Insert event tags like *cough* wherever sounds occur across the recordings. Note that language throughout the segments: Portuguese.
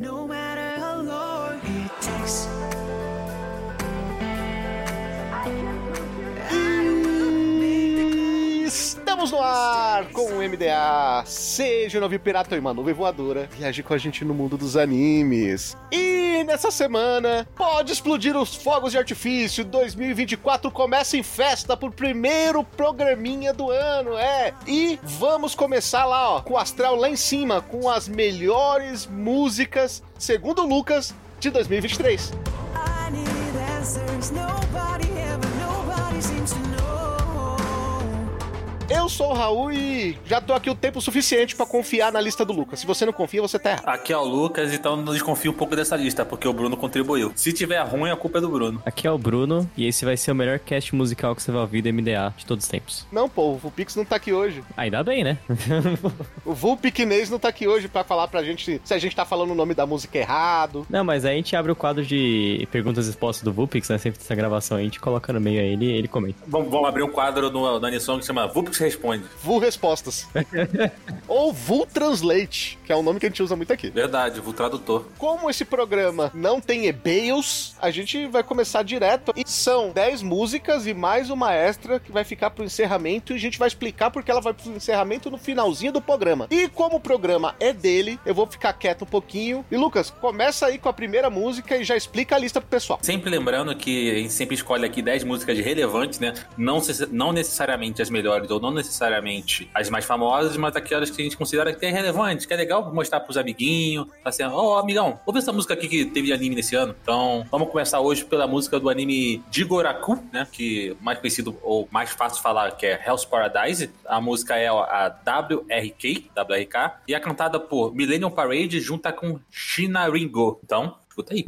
no matter Seja um novo pirata em uma nuvem voadora, viaje com a gente no mundo dos animes. E nessa semana, pode explodir os fogos de artifício. 2024 começa em festa pro primeiro programinha do ano, é. E vamos começar lá, ó, com o astral lá em cima, com as melhores músicas, segundo o Lucas, de 2023. I need answers, nobody ever, nobody seems to eu sou o Raul e já tô aqui o tempo suficiente para confiar na lista do Lucas. Se você não confia, você tá errado. Aqui é o Lucas, então não desconfio um pouco dessa lista, porque o Bruno contribuiu. Se tiver ruim, a culpa é do Bruno. Aqui é o Bruno e esse vai ser o melhor cast musical que você vai ouvir do MDA de todos os tempos. Não, pô, o Vulpix não tá aqui hoje. Ainda bem, né? *laughs* o Vulpicnês não tá aqui hoje para falar pra gente se a gente tá falando o nome da música errado. Não, mas aí a gente abre o quadro de perguntas e respostas do Vulpix, né? Sempre essa gravação aí, a gente coloca no meio aí ele ele comenta. Vamos, vamos abrir um quadro no, no Anisong que chama Vulpix Responde. Vul Respostas. *laughs* Ou Vul Translate, que é um nome que a gente usa muito aqui. Verdade, Vul Tradutor. Como esse programa não tem e-mails, a gente vai começar direto. E são 10 músicas e mais uma extra que vai ficar pro encerramento. E a gente vai explicar porque ela vai pro encerramento no finalzinho do programa. E como o programa é dele, eu vou ficar quieto um pouquinho. E Lucas, começa aí com a primeira música e já explica a lista pro pessoal. Sempre lembrando que a gente sempre escolhe aqui 10 músicas relevantes, né? Não, não necessariamente as melhores ou não necessariamente as mais famosas, mas aquelas que a gente considera que é relevante, que é legal mostrar pros amiguinhos. Tá assim, ó, oh, amigão, ouve essa música aqui que teve anime nesse ano. Então, vamos começar hoje pela música do anime Jigoraku, né? Que mais conhecido ou mais fácil falar que é Hell's Paradise. A música é a WRK, WRK, e é cantada por Millennium Parade junto com Shina Ringo. Então, escuta aí.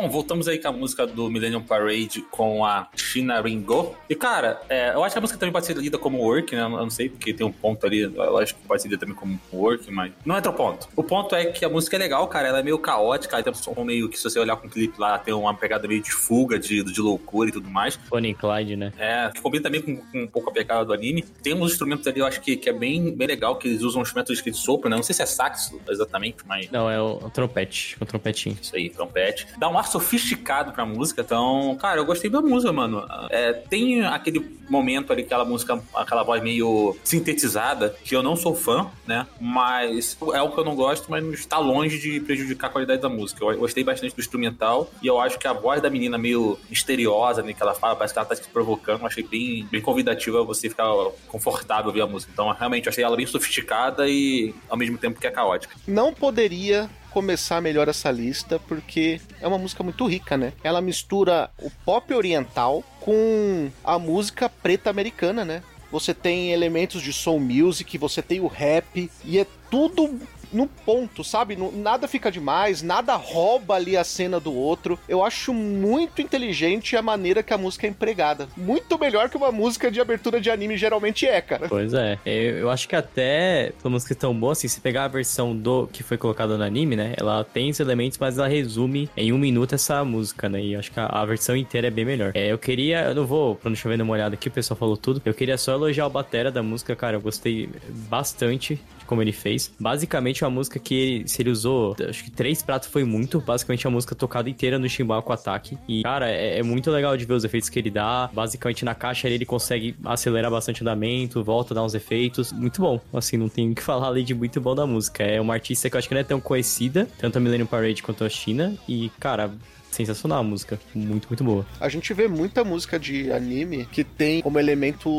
Bom, voltamos aí com a música do Millennium Parade com a China Ringo. E, cara, é, eu acho que a música também pode ser lida como work, né? Eu não sei, porque tem um ponto ali, eu acho que pode ser lida também como work, mas não entra o ponto. O ponto é que a música é legal, cara, ela é meio caótica, aí tem um som meio que, se você olhar com o clipe lá, tem uma pegada meio de fuga, de, de loucura e tudo mais. Bonnie Clyde, né? É, que combina também com, com um pouco a pegada do anime. Tem uns instrumentos ali, eu acho que, que é bem, bem legal, que eles usam instrumentos de sopro, né? Não sei se é saxo exatamente, mas Não, é o, o trompete, o trompetinho. isso aí, trompete. Dá um ar sofisticado pra música, então, cara, eu gostei da música, mano. É, tem aquele momento ali, aquela música, aquela voz meio sintetizada, que eu não sou fã, né? Mas é o que eu não gosto, mas está longe de prejudicar a qualidade da música. Eu gostei bastante do instrumental e eu acho que a voz da menina meio misteriosa, né, que ela fala, parece que ela tá se provocando, eu achei bem, bem convidativa você ficar confortável ouvir a música. Então, realmente, eu achei ela bem sofisticada e ao mesmo tempo que é caótica. Não poderia começar melhor essa lista porque é uma música muito rica, né? Ela mistura o pop oriental com a música preta americana, né? Você tem elementos de soul music, você tem o rap e é tudo no ponto, sabe? Não- Nada fica demais, nada rouba ali a cena do outro. Eu acho muito inteligente a maneira que a música é empregada. Muito melhor que uma música de abertura de anime geralmente é, cara. Pois é. Eu, eu acho que até, pela música tão boa, assim, se pegar a versão do que foi colocada no anime, né? Ela tem esses elementos, mas ela resume em um minuto essa música, né? E eu acho que a, a versão inteira é bem melhor. É, eu queria, eu não vou, pra não chover numa olhada aqui, o pessoal falou tudo. Eu queria só elogiar o batera da música, cara. Eu gostei bastante como ele fez. Basicamente, uma música que ele, se ele usou, acho que três pratos foi muito. Basicamente, a música tocada inteira no Shimbaku Ataque. E, cara, é, é muito legal de ver os efeitos que ele dá. Basicamente, na caixa ele consegue acelerar bastante o andamento, volta dar uns efeitos. Muito bom. Assim, não tem o que *laughs* falar ali de muito bom da música. É uma artista que eu acho que não é tão conhecida, tanto a Millennium Parade quanto a China. E, cara, sensacional a música. Muito, muito boa. A gente vê muita música de anime que tem como elemento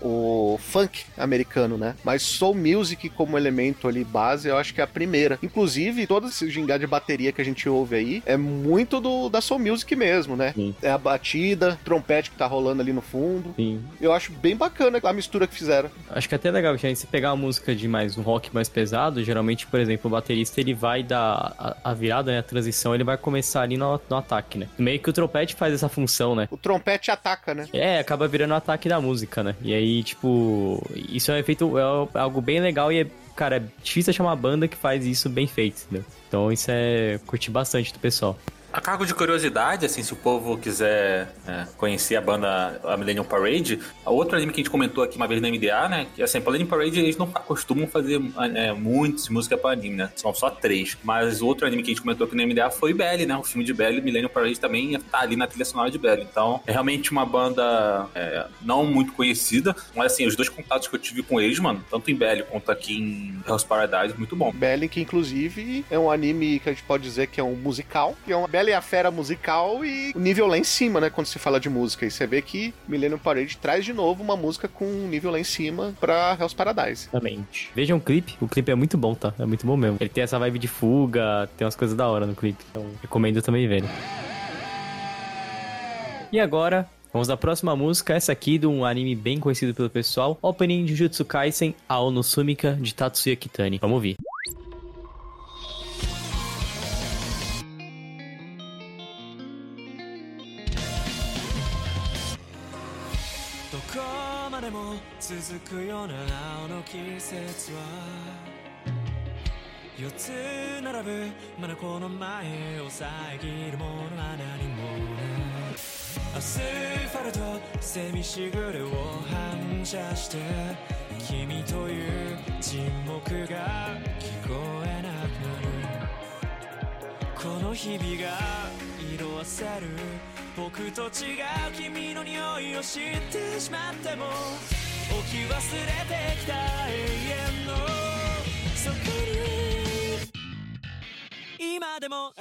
o funk americano, né? Mas soul music como elemento ali base, eu acho que é a primeira. Inclusive, todo esse gingado de bateria que a gente ouve aí é muito do, da soul music mesmo, né? Sim. É a batida, trompete que tá rolando ali no fundo. Sim. Eu acho bem bacana a mistura que fizeram. Acho que é até legal, gente, se pegar uma música de mais um rock mais pesado, geralmente, por exemplo, o baterista ele vai dar a, a virada, né, a transição, ele vai começar ali no, no ataque, né? Meio que o trompete faz essa função, né? O trompete ataca, né? É, acaba virando o ataque da música, né? E aí, tipo, isso é um efeito, é algo bem legal e é, cara, é difícil achar uma banda que faz isso bem feito? Então isso é curti bastante do pessoal. A cargo de curiosidade, assim, se o povo quiser é, conhecer a banda a Millennium Parade, a outro anime que a gente comentou aqui uma vez na MDA, né? Que assim, a Millennium Parade eles não costumam fazer é, muitas músicas para anime, né? São só três. Mas outro anime que a gente comentou aqui na MDA foi Belly, né? O filme de Belly, Millennium Parade também tá ali na trilha sonora de Belly. Então, é realmente uma banda é, não muito conhecida, mas assim, os dois contatos que eu tive com eles, mano, tanto em Belly quanto aqui em Hell's Paradise, muito bom. Belly, que inclusive é um anime que a gente pode dizer que é um musical, que é uma Bela e a Fera musical e o nível lá em cima, né, quando se fala de música. E você vê que Millennium Parade traz de novo uma música com um nível lá em cima pra Hell's Paradise. Exatamente. Vejam o clipe, o clipe é muito bom, tá? É muito bom mesmo. Ele tem essa vibe de fuga, tem umas coisas da hora no clipe, então recomendo também verem. E agora, Vamos à próxima música, essa aqui de um anime bem conhecido pelo pessoal, Opening Jujutsu Kaisen, Ao Sumika, de Tatsuya Kitani. Vamos ouvir. 続くような青の季節は四つ並ぶまだこの前を遮るものは何もな。い明スファルトセミしぐれを反射して君という沈黙が聞こえなくなるこの日々が色あせる。僕と違う君の匂いを知ってしまっても。置き忘れてきた永遠のそこに。今でも青が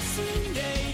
澄んでいる。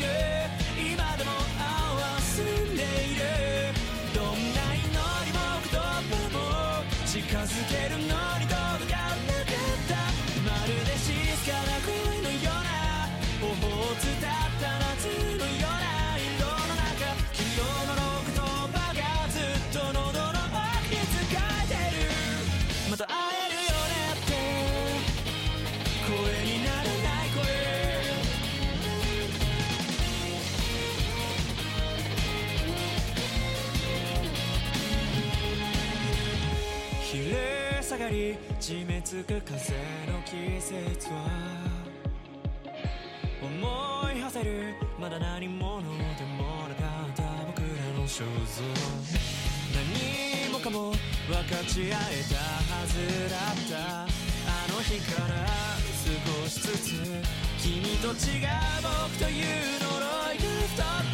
がり締め付く風の季節は思い馳せるまだ何者でもなかった僕らの肖像。何もかも分かち合えたはずだった。あの日から少しずつ君と違う僕という呪いが太って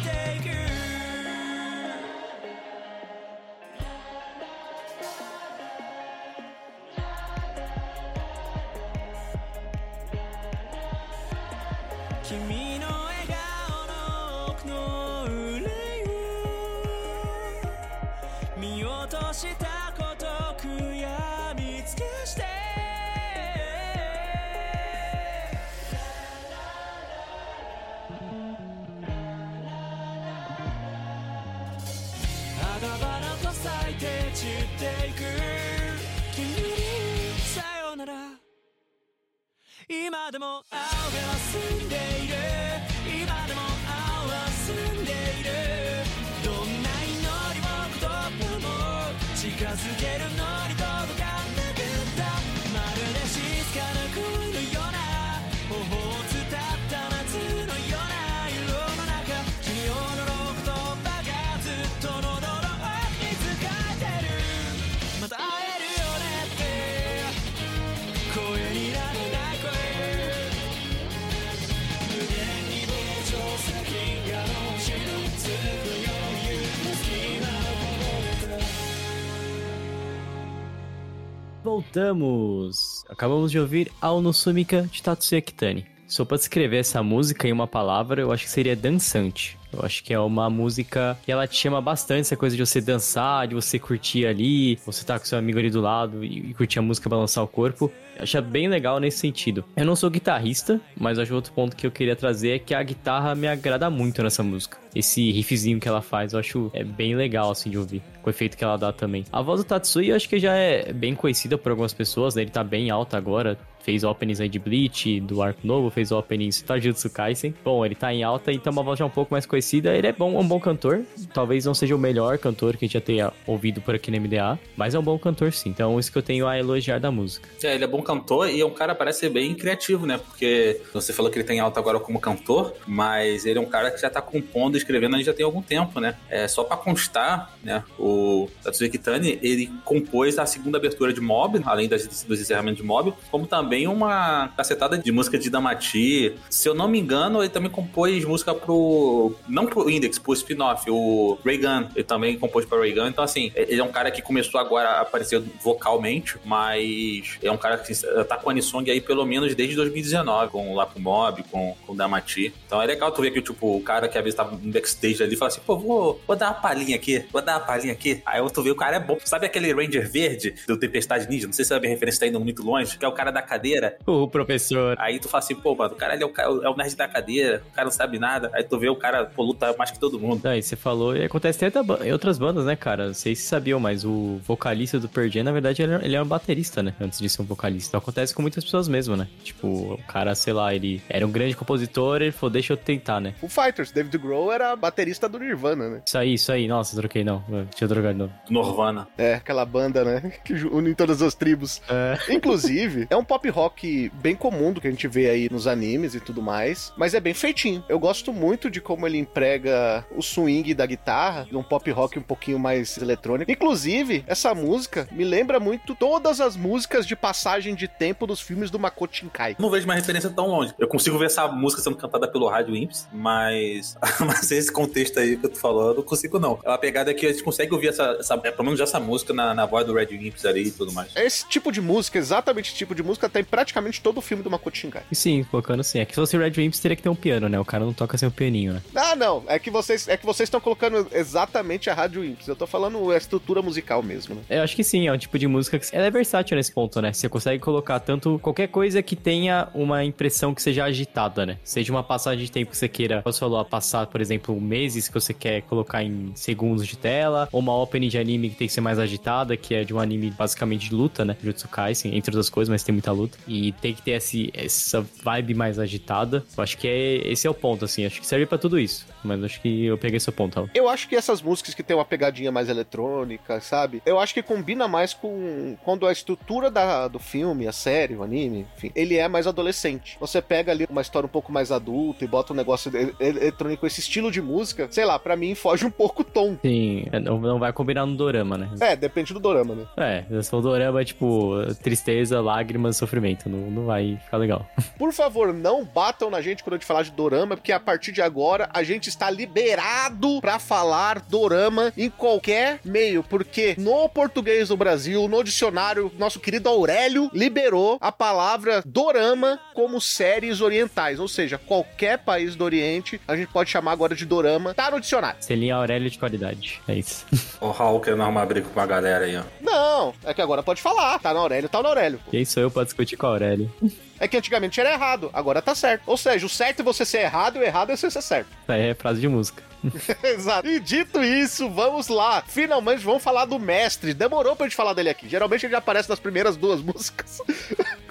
Voltamos! Acabamos de ouvir Ao no Sumika de Tatsuya Kitani. Só pra descrever essa música em uma palavra, eu acho que seria dançante. Eu acho que é uma música que ela te chama bastante essa coisa de você dançar, de você curtir ali, você tá com seu amigo ali do lado e, curtir a música, balançar o corpo. Acho bem legal nesse sentido. Eu não sou guitarrista, mas acho outro ponto que eu queria trazer é que a guitarra me agrada muito nessa música. Esse riffzinho que ela faz, eu acho é bem legal assim de ouvir, com o efeito que ela dá também. A voz do Tatsuya eu acho que já é bem conhecida por algumas pessoas, né? Ele tá bem alto agora, fez openings aí de Bleach, do Arco Novo, fez openings do Jujutsu Kaisen. Bom, ele tá em alta e tem uma voz já um pouco mais conhecida. Ele é bom, é um bom cantor. Talvez não seja o melhor cantor que a gente já tenha ouvido por aqui na MDA, mas é um bom cantor sim. Então, isso que eu tenho a elogiar da música. É, ele é bom cantor e é um cara, parece ser bem criativo, né? Porque você falou que ele tem alta agora como cantor, mas ele é um cara que já tá compondo escrevendo aí já tem algum tempo, né? É, só pra constar, né? O Tatsuya Kitani, ele compôs a segunda abertura de Mob, além das, dos encerramentos de Mob, como também uma cacetada de música de Damati. Se eu não me engano, ele também compôs música pro... Não pro Index, pro spin-off, o Reagan. Ele também compôs pra Reagan. Então, assim, ele é um cara que começou agora a aparecer vocalmente, mas é um cara que tá com a Anisong aí pelo menos desde 2019, com o Lapo Mob, com, com o Damati. Então é legal tu ver que, tipo, o cara que às vezes tava no backstage ali fala assim, pô, vou, vou dar uma palhinha aqui, vou dar uma palhinha aqui. Aí tu vê o cara é bom. Sabe aquele Ranger verde do Tempestade Ninja? Não sei se sabe a referência tá indo muito longe, que é o cara da cadeira. O professor. Aí tu fala assim, pô, mano, o cara ali é o, é o nerd da cadeira, o cara não sabe nada. Aí tu vê o cara, pô, luta mais que todo mundo. E você falou, e acontece até em outras bandas, né, cara? Não sei se sabiam, mas o vocalista do Pearl Jam, na verdade, ele, ele é um baterista, né? Antes de ser um vocalista. Então acontece com muitas pessoas mesmo, né? Tipo, o cara, sei lá, ele era um grande compositor, ele falou, deixa eu tentar, né? O Fighters, David Grohl era era baterista do Nirvana, né? Isso aí, isso aí. Nossa, troquei não. Eu Tinha trocado não. Norvana. É, aquela banda, né? *laughs* Que une todas as tribos. É. Inclusive, é um pop rock bem comum do que a gente vê aí nos animes e tudo mais, mas é bem feitinho. Eu gosto muito de como ele emprega o swing da guitarra num pop rock um pouquinho mais eletrônico. Inclusive, essa música me lembra muito todas as músicas de passagem de tempo dos filmes do Makoto Shinkai. Não vejo uma referência tão longe. Eu consigo ver essa música sendo cantada pelo Rádio Imps, mas, *laughs* mas esse contexto aí que eu tô falando, eu não consigo não. É uma pegada que a gente consegue ouvir essa, essa é, pelo menos essa música na, na voz do Red Imps ali e tudo mais. Esse tipo de música, exatamente esse tipo de música, tem praticamente todo o filme do Makoto Shinkai. Sim, colocando sim. É que se fosse Red Imps, teria que ter um piano, né? O cara não toca sem o pianinho, né? Ah, não. É que vocês é que vocês estão colocando exatamente a Rádio Imps. Eu tô falando a estrutura musical mesmo, né? Eu acho que sim, é um tipo de música que ela é versátil nesse ponto, né? Você consegue colocar tanto qualquer coisa que tenha uma impressão que seja agitada, né? Seja uma passagem de tempo que você queira, você falou, a passar, por exemplo, meses que você quer colocar em segundos de tela, ou uma opening de anime que tem que ser mais agitada, que é de um anime basicamente de luta, né? Jutsu Kaisen, entre outras coisas, mas tem muita luta. E tem que ter esse, essa vibe mais agitada. Eu acho que é, esse é o ponto, assim. Acho que serve pra tudo isso. Mas acho que eu peguei seu ponto, Raul. Eu acho que essas músicas que tem uma pegadinha mais eletrônica, sabe? Eu acho que combina mais com quando a estrutura da, do filme, a série, o anime, enfim, ele é mais adolescente. Você pega ali uma história um pouco mais adulta e bota um negócio ele- eletrônico, esse estilo de música, sei lá, pra mim foge um pouco o tom. Sim, é, não, não vai combinar no dorama, né? É, depende do dorama, né? É, se for dorama, é tipo, tristeza, lágrimas, sofrimento. Não, não vai ficar legal. *laughs* Por favor, não batam na gente quando a gente falar de dorama, porque a partir de agora a gente está liberado pra falar dorama em qualquer meio, porque no português do Brasil, no dicionário, nosso querido Aurélio liberou a palavra dorama como séries orientais, ou seja, qualquer país do Oriente a gente pode chamar agora de dorama, tá no dicionário. Selinha Aurélio de qualidade. É isso. *laughs* O Raul querendo arrumar briga com a galera aí, ó. Não, é que agora pode falar, tá no Aurélio, tá no Aurélio. Quem sou eu pra discutir com a Aurélio? É que antigamente era errado, agora tá certo. Ou seja, o certo é você ser errado e o errado é você ser certo. Aí é frase de música. *laughs* Exato. E dito isso, vamos lá. Finalmente vamos falar do mestre. Demorou pra gente falar dele aqui. Geralmente ele já aparece nas primeiras duas *laughs* músicas.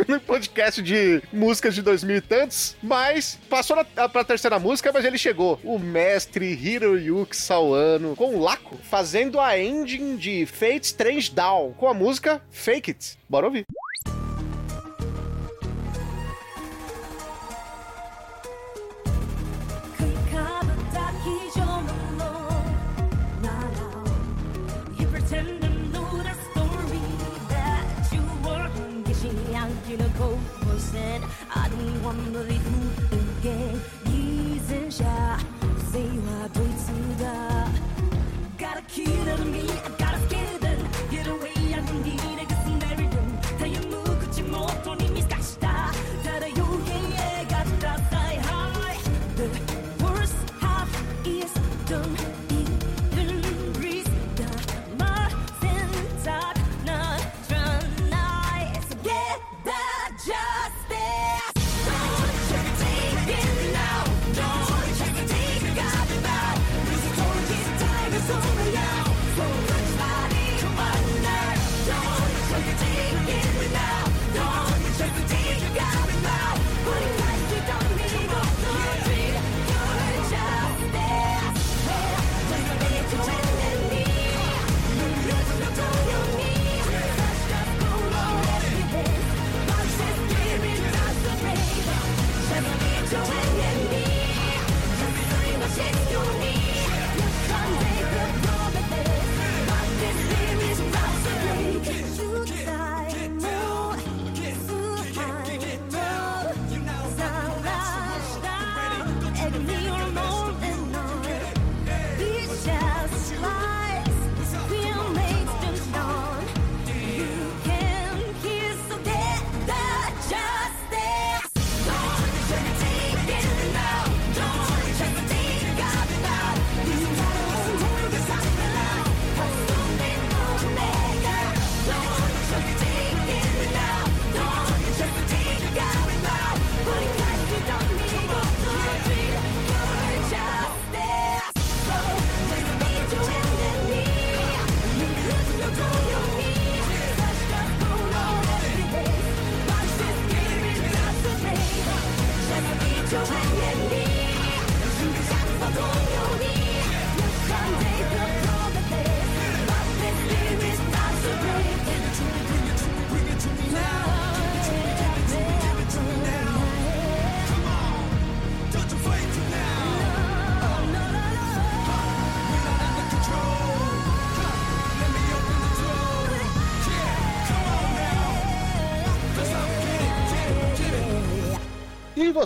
no podcast de músicas de 2000 e tantos. Mas passou na, pra terceira música, mas ele chegou. O mestre Hiroyuki Sawano com o Laco fazendo a ending de Fate Strange Down com a música Fake It. Bora ouvir. Argentina coast, and I don't wanna be.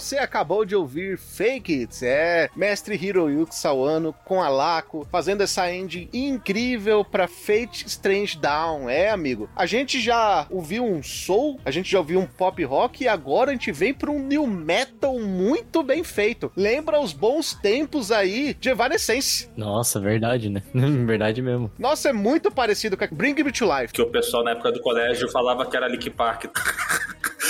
Você acabou de ouvir Fake It, é mestre Hiroyuki Sawano com a Laco, fazendo essa ending incrível pra Fate Strange Down. É, amigo, a gente já ouviu um soul, a gente já ouviu um pop rock e agora a gente vem pra um new metal muito bem feito. Lembra os bons tempos aí de Evanescence. Nossa, verdade, né? *laughs* verdade mesmo. Nossa, é muito parecido com a Bring Me to Life. Que o pessoal na época do colégio falava que era Link Park. *laughs*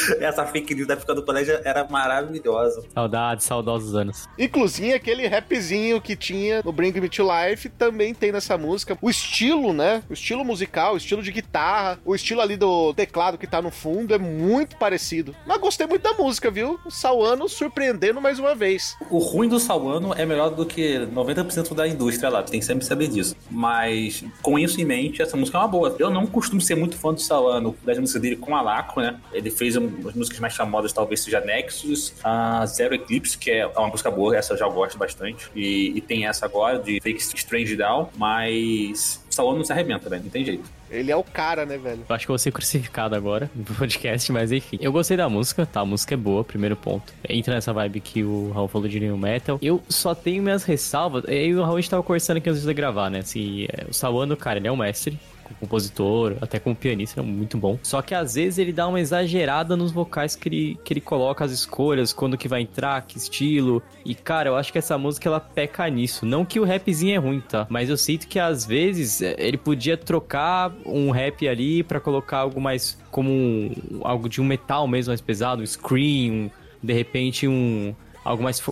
*laughs* Essa fake news da época do colégio era maravilhosa. Saudades, saudosos anos. Inclusive, aquele rapzinho que tinha no Bring Me to Life também tem nessa música. O estilo, né? O estilo musical, o estilo de guitarra, o estilo ali do teclado que tá no fundo é muito parecido. Mas gostei muito da música, viu? O Sawano surpreendendo mais uma vez. O ruim do Sawano é melhor do que 90% da indústria lá, tem que sempre saber disso. Mas com isso em mente, essa música é uma boa. Eu não costumo ser muito fã do Sawano, das músicas dele com a Lacro, né? Ele fez um, as músicas mais famosas, talvez seja Nexus, a Zero Eclipse, que é uma música boa, essa eu já gosto bastante. E, e tem essa agora, de Fake Strange Down, mas o Sawano não se arrebenta, velho, não tem jeito. Ele é o cara, né, velho? Eu acho que eu vou ser crucificado agora *laughs* no podcast, mas enfim. Eu gostei da música, tá? A música é boa, primeiro ponto. Entra nessa vibe que o Raul falou de New Metal. Eu só tenho minhas ressalvas. Eu e o Raul a gente tava conversando aqui antes de gravar, né? Assim, é, o Sawano, cara, ele é um mestre como compositor, até como pianista, é muito bom. Só que às vezes ele dá uma exagerada nos vocais que ele, que ele coloca as escolhas, quando que vai entrar, que estilo. E cara, eu acho que essa música ela peca nisso. Não que o rapzinho é ruim, tá? Mas eu sinto que às vezes é, ele podia trocar um rap ali pra colocar algo mais como um, algo de um metal mesmo mais pesado, um scream, um, de repente um algo mais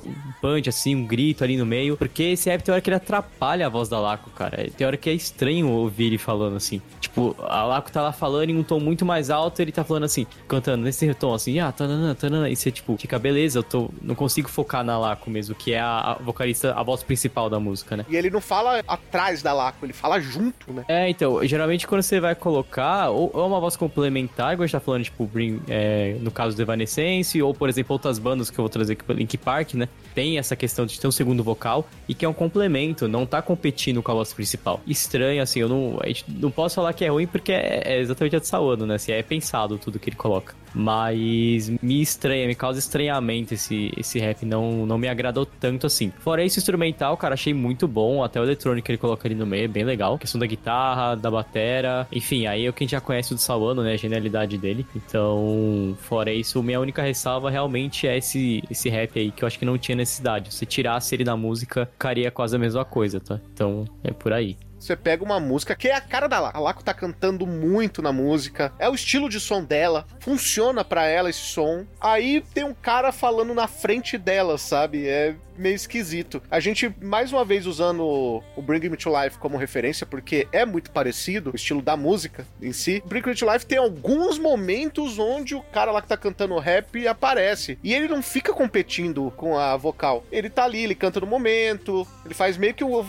punch, assim, um grito ali no meio. Porque esse rap tem hora que ele atrapalha a voz da Laco, cara. Tem hora que é estranho ouvir ele falando assim. Tipo, a Laco tá lá falando em um tom muito mais alto, ele tá falando assim, cantando nesse tom assim, ah, tanana, tanana. E você, tipo, fica, beleza, eu tô. Não consigo focar na Laco mesmo, que é a, a vocalista, a voz principal da música, né? E ele não fala atrás da Laco, ele fala junto, né? É, então, geralmente quando você vai colocar, ou ou é uma voz complementar, igual a gente tá falando, tipo, Bring, é, no caso do Evanescence, ou, por exemplo, outras bandas que eu vou trazer aqui, Link Park, né? Tem essa questão de ter um segundo vocal e que é um complemento, não tá competindo com a voz principal. Estranho, assim, eu não, não posso falar que é ruim porque é, é exatamente a de Sawano, né? Assim, é pensado tudo que ele coloca. Mas me estranha, me causa estranhamento esse, esse rap, não, não me agradou tanto assim. Fora isso, instrumental, cara, achei muito bom, até o eletrônico que ele coloca ali no meio é bem legal. A questão da guitarra, da batera, enfim, aí é o que a gente já conhece do Sawano, né, a genialidade dele. Então, fora isso, minha única ressalva realmente é esse, esse rap aí, que eu acho que não tinha necessidade. Se tirasse ele da música, ficaria quase a mesma coisa, tá? Então, é por aí. Você pega uma música que é a cara da Laco. A Laco tá cantando muito na música. É o estilo de som dela. Funciona pra ela esse som. Aí tem um cara falando na frente dela, sabe? É meio esquisito. A gente, mais uma vez, usando o Bring Me to Life como referência, porque é muito parecido o estilo da música em si. Bring Me to Life tem alguns momentos onde o cara lá que tá cantando rap aparece. E ele não fica competindo com a vocal. Ele tá ali, ele canta no momento. Ele faz meio que um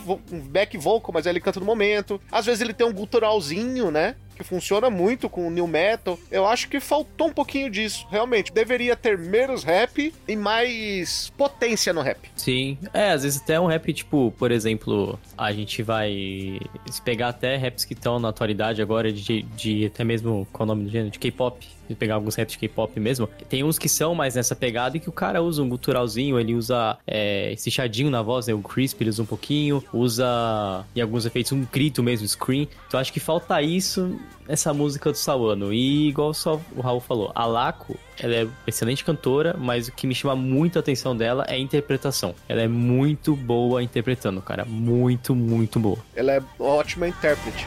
back vocal, mas aí ele canta no momento. Às vezes ele tem um guturalzinho, né? Que funciona muito com o new metal. Eu acho que faltou um pouquinho disso, realmente. Deveria ter menos rap e mais potência no rap. Sim, é, às vezes até um rap, tipo, por exemplo, a gente vai se pegar até raps que estão na atualidade agora, de, de até mesmo, qual é o nome do gênero? De K-pop. Se pegar alguns raps de K-pop mesmo, tem uns que são mais nessa pegada e que o cara usa um guturalzinho, ele usa é, esse chadinho na voz, né? O crisp ele usa um pouquinho, usa em alguns efeitos um grito mesmo, scream. Então acho que falta isso nessa música do Sawano. E igual só o Raul falou, a Laco, ela é excelente cantora, mas o que me chama muito a atenção dela é a interpretação. Ela é muito boa interpretando, cara. Muito, muito boa. Ela é ótima intérprete.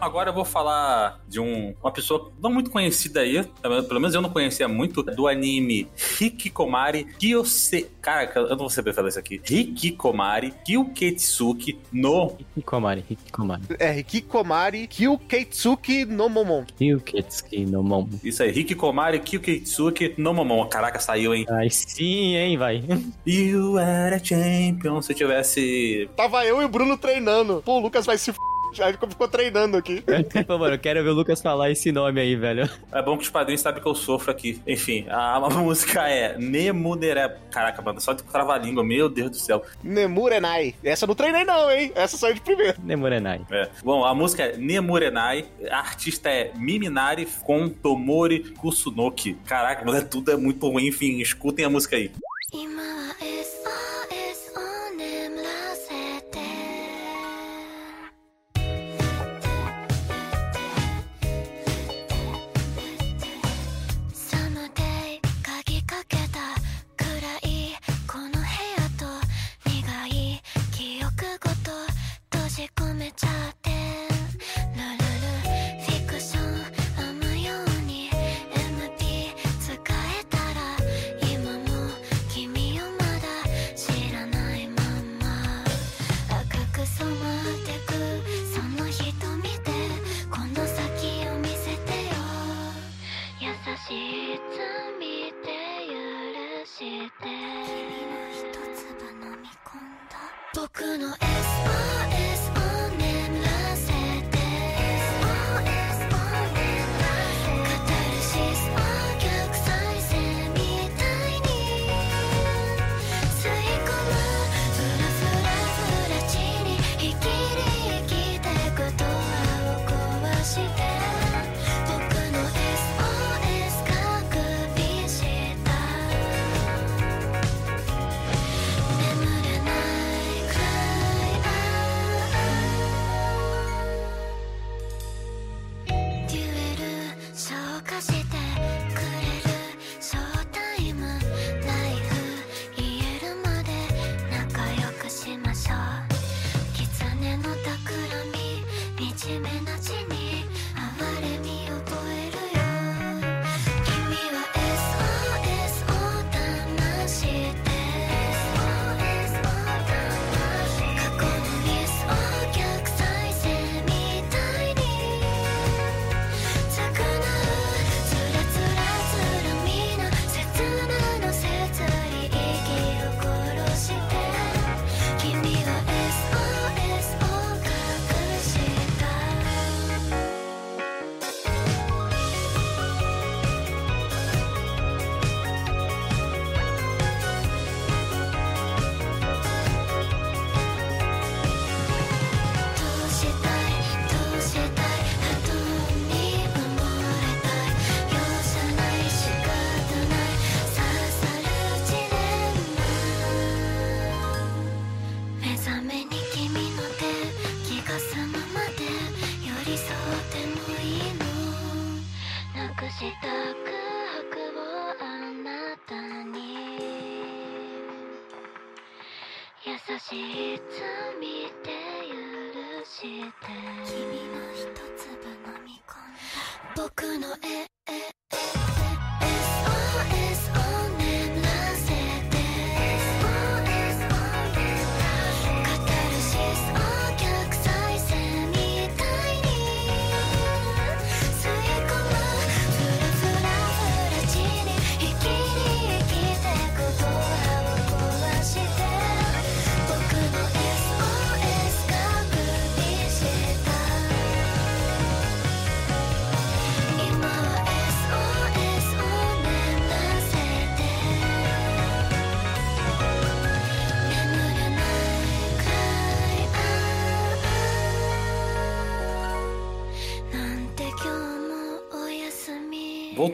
Agora eu vou falar de um, uma pessoa não muito conhecida aí, pelo menos eu não conhecia muito, do anime Hikikomari Kyose... Cara, eu não vou saber falar isso aqui. Hikikomari Kyuketsuki no... Hikikomari, Hikikomari. É Hikikomari Kyukeitsuki no Momon. Hyuketsuki no Momon. Isso aí, Hikikomari Kyuketsuki no Momon. Caraca, saiu, hein? Ai, sim, hein, vai. You are a champion. Se tivesse... Tava eu e o Bruno treinando. Pô, o Lucas vai se f... Já ficou treinando aqui. *laughs* Pô, mano, eu quero ver o Lucas falar esse nome aí, velho. É bom que os padrinhos sabem que eu sofro aqui. Enfim, a, a *laughs* música é Nemuderé. Caraca, mano, só de travar a língua, meu Deus do céu. Nemurenai. Essa eu não treinei não, hein? Essa saiu de primeiro. Nemorenai. É. Bom, a música é Nemurenai, a artista é Miminari com Tomori Kusunoki. Caraca, mas é tudo é muito ruim, enfim, escutem a música aí. 今は SOS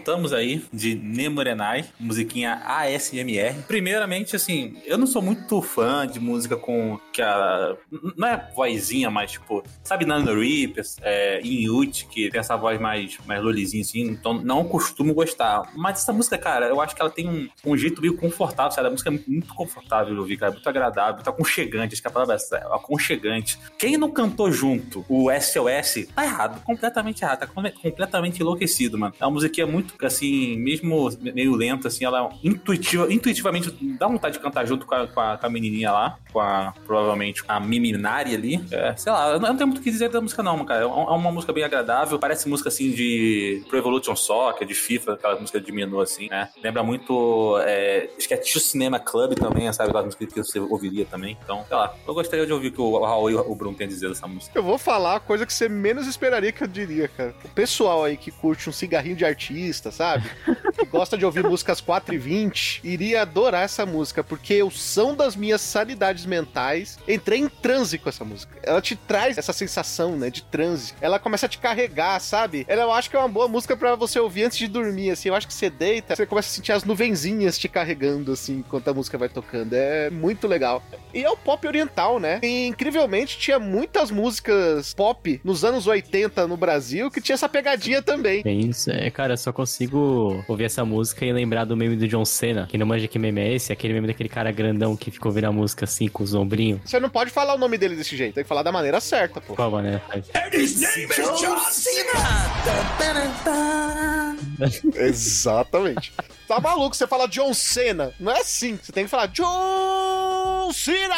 Voltamos aí de Nemurenai, musiquinha ASMR. Primeiramente, assim, eu não sou muito fã de música com que a. Não é vozinha, mas tipo, sabe, Nano Reaper, é, Inuit, que tem essa voz mais, mais lolizinha assim, então não costumo gostar. Mas essa música, cara, eu acho que ela tem um, um jeito meio confortável, sabe? A música é muito, confortável de ouvir, cara, muito agradável, muito aconchegante, acho que a palavra é essa, aconchegante. Quem não cantou junto o SOS, tá errado, completamente errado, tá com- completamente enlouquecido, mano. É uma musiquinha muito assim, mesmo meio lenta, assim, ela intuitiva, intuitivamente dá vontade de cantar junto com a, com a, com a menininha lá, com a, provavelmente, a Miminari ali. É, sei lá, eu não tenho muito o que dizer da música não, cara. É uma, é uma música bem agradável, parece música, assim, de Pro Evolution Soccer, de FIFA, aquela música de menu, assim, né? Lembra muito, é, acho que é Tio Cinema Club também, sabe? Aquela música que você ouviria também. Então, sei lá, eu gostaria de ouvir o que o Raul e o Bruno têm a dizer dessa música. Eu vou falar a coisa que você menos esperaria que eu diria, cara. O pessoal aí que curte um cigarrinho de artista, sabe? *laughs* gosta de ouvir músicas 4 e 20, iria adorar essa música, porque o som das minhas sanidades mentais, entrei em transe com essa música. Ela te traz essa sensação, né, de transe. Ela começa a te carregar, sabe? Ela eu acho que é uma boa música pra você ouvir antes de dormir, assim. Eu acho que você deita, você começa a sentir as nuvenzinhas te carregando, assim, enquanto a música vai tocando. É muito legal. E é o pop oriental, né? E, incrivelmente tinha muitas músicas pop nos anos 80 no Brasil que tinha essa pegadinha também. Isso, é, cara, eu só consigo ouvir essa música e lembrar do meme do John Cena. Que não manja que meme é esse, aquele meme daquele cara grandão que ficou ouvindo a música assim com os ombrinhos. Você não pode falar o nome dele desse jeito, tem que falar da maneira certa, pô. Qual, né? *laughs* *laughs* Exatamente. Tá maluco, você fala John Cena. Não é assim. Você tem que falar John Cena!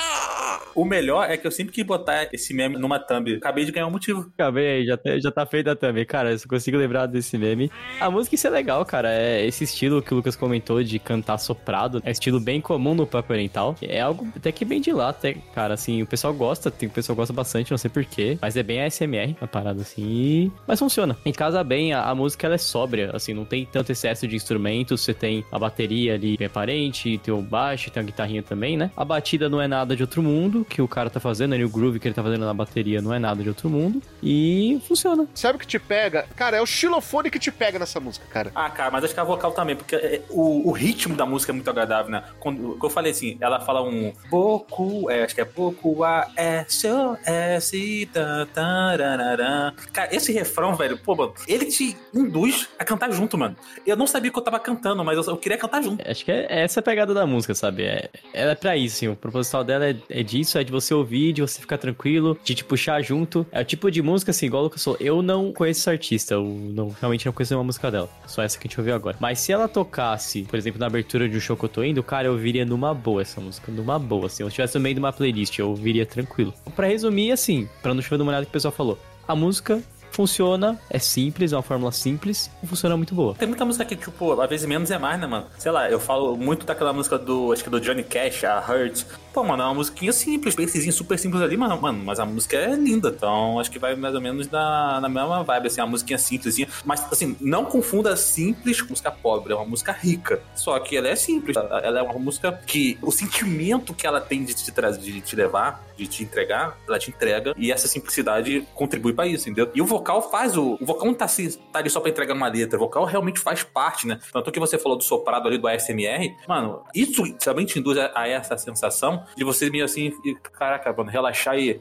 O melhor é que eu sempre quis botar esse meme numa thumb. Acabei de ganhar um motivo. Acabei aí, já, tá- já tá feita também. Cara, eu só consigo lembrar desse meme. A música isso é legal, cara. É esse estilo que o Lucas comentou de cantar soprado. É estilo bem comum no pop oriental. É algo até que bem de lá, até, cara. Assim, o pessoal gosta, tem o pessoal gosta bastante, não sei porquê. Mas é bem ASMR, a parada assim. e- Mas funciona. Em casa bem, a, a música ela é sóbria, assim, não tem tanto excesso de instrumentos. Você tem a bateria ali bem aparente, tem o baixo, tem a guitarrinha também, né? A batida não é nada de outro mundo que o cara tá fazendo, ali o groove que ele tá fazendo na bateria não é nada de outro mundo. E funciona. Sabe o que te pega? Cara, é o xilofone que te pega nessa música, cara. Ah, cara, mas acho que a vocal também, porque é, o, o ritmo da música é muito agradável, né? Quando eu falei assim, ela fala um Boku, é, acho que é Boku a S O S. Cara, esse refrão, velho, pô, mano, ele te induz a cantar junto, mano. Eu não sabia que eu tava cantando, mas eu, eu queria cantar junto. Acho que é essa a pegada da música, sabe? É, ela é pra isso, o proposital dela é, é disso, é de você ouvir, de você ficar tranquilo, de te puxar junto. É o tipo de música, assim, igual o Lucas falou, eu não conheço essa artista, eu não, realmente não conheço nenhuma música dela, só essa que a gente ouviu agora. Mas se ela tocasse, por exemplo, na abertura de um show que eu tô indo, cara, eu ouviria numa boa essa música, numa boa, assim, se eu estivesse no meio de uma playlist, eu ouviria tranquilo. Pra resumir, assim, pra não chover do molhado que o pessoal falou, a música funciona, é simples, é uma fórmula simples e funciona muito boa. Tem muita música que, tipo, às vezes menos é mais, né, mano? Sei lá, eu falo muito daquela música do, acho que do Johnny Cash, a Hurt. Pô, mano, é uma musiquinha simples, bassezinho super simples ali, mano, mano, mas a música é linda. Então, acho que vai mais ou menos na, na mesma vibe, assim, a musiquinha simplesinha. Mas, assim, não confunda simples com música pobre, é uma música rica. Só que ela é simples. Ela é uma música que o sentimento que ela tem de te trazer, de te levar, de te entregar, ela te entrega. E essa simplicidade contribui pra isso, entendeu? E o vocal faz o. O vocal não tá, assim, tá ali só pra entregar uma letra. O vocal realmente faz parte, né? Tanto que você falou do soprado ali do ASMR. Mano, isso também te induz a, a essa sensação de você meio assim, e, caraca, mano, relaxar e.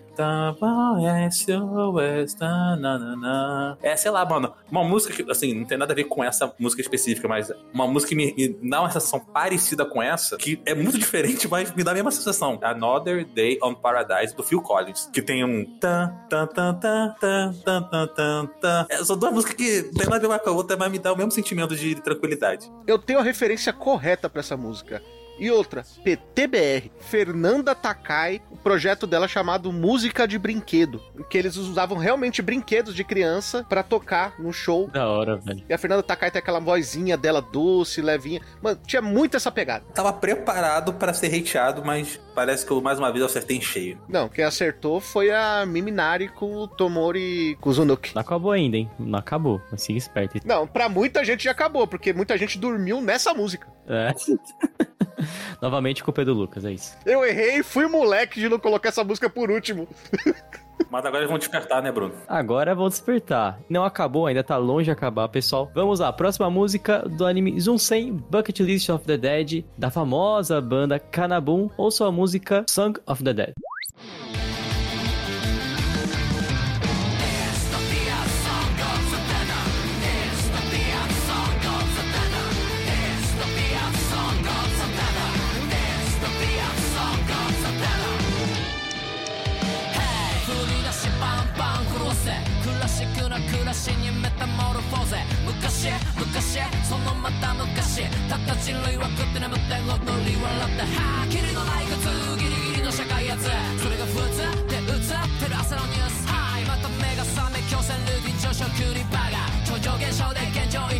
É, sei lá, mano, uma música que, assim, não tem nada a ver com essa música específica, mas uma música que me, me dá uma sensação parecida com essa, que é muito *laughs* diferente, mas me dá a mesma sensação. Another Day on Paradise, do Phil Collins, que tem um. É, são duas músicas que não tem nada a ver uma com a outra, mas me dá o mesmo sentimento de tranquilidade. Eu tenho a referência correta para essa música. E outra, PTBR, Fernanda Takai, o projeto dela chamado Música de Brinquedo, em que eles usavam realmente brinquedos de criança pra tocar no show. Da hora, velho. E a Fernanda Takai tem aquela vozinha dela doce, levinha. Mano, tinha muito essa pegada. Tava preparado pra ser hateado, mas parece que eu, mais uma vez eu acertei em cheio. Não, quem acertou foi a Miminari com o Tomori Kuzunuki. Não acabou ainda, hein? Não acabou. Mas siga esperto. Não, pra muita gente já acabou, porque muita gente dormiu nessa música. É. *laughs* *laughs* Novamente culpa é do Lucas, é isso. Eu errei, fui moleque de não colocar essa música por último. *laughs* Mas agora eles vão despertar, né, Bruno? Agora vão despertar. Não acabou, ainda tá longe de acabar, pessoal. Vamos lá, próxima música do anime Zunsen Bucket List of the Dead, da famosa banda Kanabun, ou sua música Song of the Dead. 人類は食って眠って踊り笑ってはっきりのない靴ギリギリの社会やつ。それが普通。で映ってる朝のニュース。はい。また目が覚め強制ルーティン朝食売り場が超常現象で現状一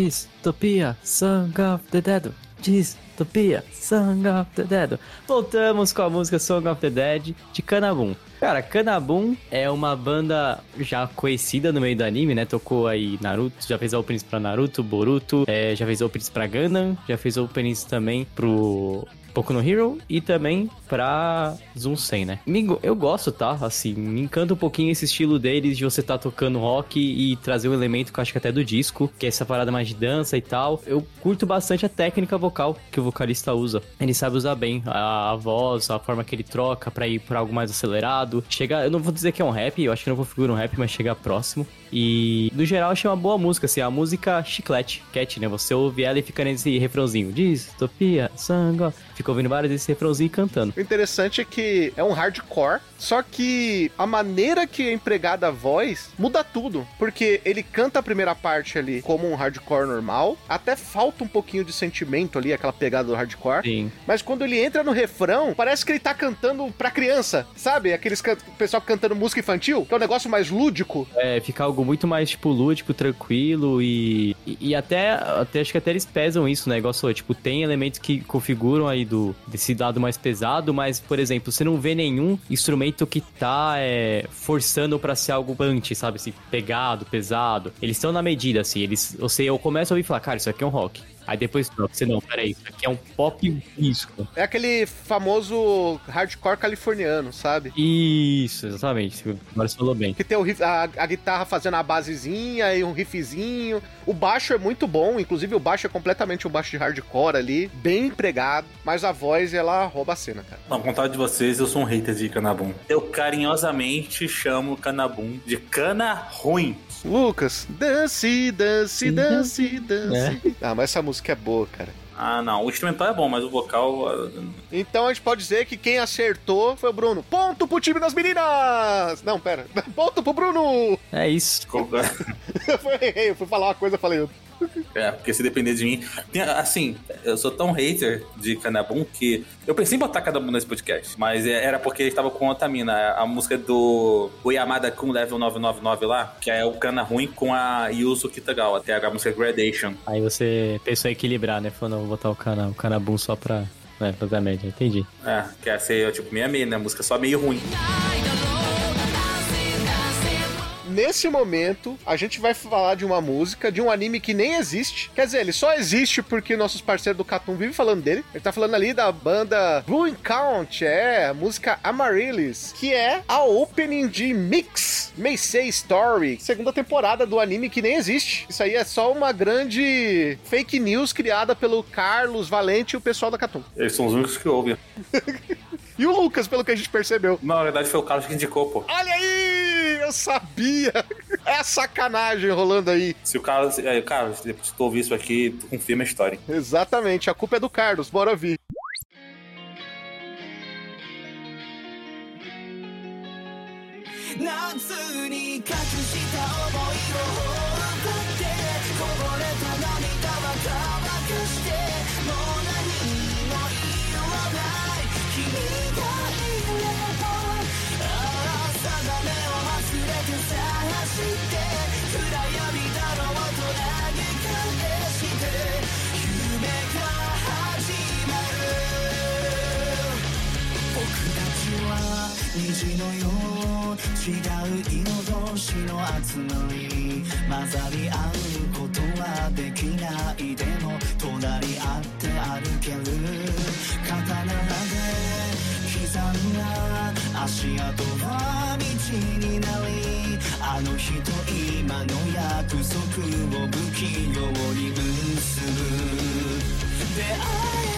dead Dystopia, Song of the Dead. Dystopia, Song of the Dead. Voltamos com a música Song of the Dead de Kanabun. Cara, Kanabun é uma banda já conhecida no meio do anime, né? Tocou aí Naruto, já fez openings pra Naruto, Boruto, é, já fez openings pra Gundam, já fez openings também pro Boku no Hero e também pra Zunsen, né? Amigo, eu gosto, tá? Assim, me encanta um pouquinho esse estilo deles de você tá tocando rock e trazer um elemento que eu acho que até do disco, que é essa parada mais de dança e tal. Eu curto bastante a técnica vocal que o vocalista usa. Ele sabe usar bem a, a voz, a forma que ele troca pra ir pra algo mais acelerado. Chega, eu não vou dizer que é um rap, eu acho que não configura um rap, mas chega próximo. E no geral achei uma boa música, assim, a música chiclete, cat, né? Você ouve ela e fica nesse refrãozinho. Distopia, sangue. Fica ouvindo vários desse refrãozinho e cantando. O interessante é que é um hardcore, só que a maneira que é empregada a voz muda tudo. Porque ele canta a primeira parte ali como um hardcore normal, até falta um pouquinho de sentimento ali, aquela pegada do hardcore. Sim. Mas quando ele entra no refrão, parece que ele tá cantando pra criança, sabe? Aqueles can pessoal cantando música infantil, que é um negócio mais lúdico. É, fica algo muito mais, tipo, lúdico, tranquilo e, e, até, até, acho que até eles pesam isso, né? Igual sou, tipo, tem elementos que configuram aí do, desse dado mais pesado, mas, por exemplo, você não vê nenhum instrumento que tá é, forçando pra ser algo punch, sabe? Assim, pegado, pesado. Eles estão na medida, assim, eles, você, eu começo a ouvir falar, cara, isso aqui é um rock. Aí depois troca, você não, peraí, isso aqui é um pop disco. É aquele famoso hardcore californiano, sabe? Isso, exatamente. Agora você falou bem. Que tem o riff- a, a guitarra fazendo a basezinha e um riffzinho. O baixo é muito bom, inclusive o baixo é completamente um baixo de hardcore ali, bem empregado, mas a voz ela rouba a cena, cara. Não, contrário de vocês, eu sou um hater de Canabum. Eu carinhosamente chamo Canabum de cana ruim. Lucas, dance, dance, dance, dance. *laughs* Ah, mas essa música é boa, cara. Ah, não. O instrumental é bom, mas o vocal. ah, Então a gente pode dizer que quem acertou foi o Bruno. Ponto pro time das meninas! Não, pera. *laughs* Ponto pro Bruno! É isso. *laughs* Eu fui- errei, eu fui falar uma coisa, falei outra. É, porque se depender de mim. Tem, assim, eu sou tão hater de Kanabum que eu pensei em botar Kanabum nesse podcast, mas é- era porque ele estava com outra mina. A música do o Yamada Kun Level 999 lá, que é o Kana ruim com a Yuzo Kitagawa, até a música Gradation. Aí você pensou em equilibrar, né? Falou, não, vou botar o cana, o canabum só pra né, fazer a média. Entendi. É, que é ser tipo meia meia, né? A música só meio ruim. Nesse momento, a gente vai falar de uma música, de um anime que nem existe. Quer dizer, ele só existe porque nossos parceiros do Catum vivem falando dele. Ele tá falando ali da banda Blue Count, é, a música Amaryllis, que é a opening de Mix Meisei Story, segunda temporada do anime que nem existe. Isso aí é só uma grande fake news criada pelo Carlos Valente e o pessoal da Catum. Eles são os únicos que ouvem. *laughs* E o Lucas, pelo que a gente percebeu. Não, na verdade foi o Carlos que indicou, pô. Olha aí! Eu sabia! É sacanagem rolando aí. Se o Carlos. É, Carlos, depois que tu ouvir isso aqui, tu confirma a história. Exatamente, a culpa é do Carlos, bora ouvir. Natsu see 違う色同士の集まり混ざり合うことはできないでも隣り合って歩ける刀で刻んだ足跡は道になりあの日と今の約束を不器用に結ぶ出会え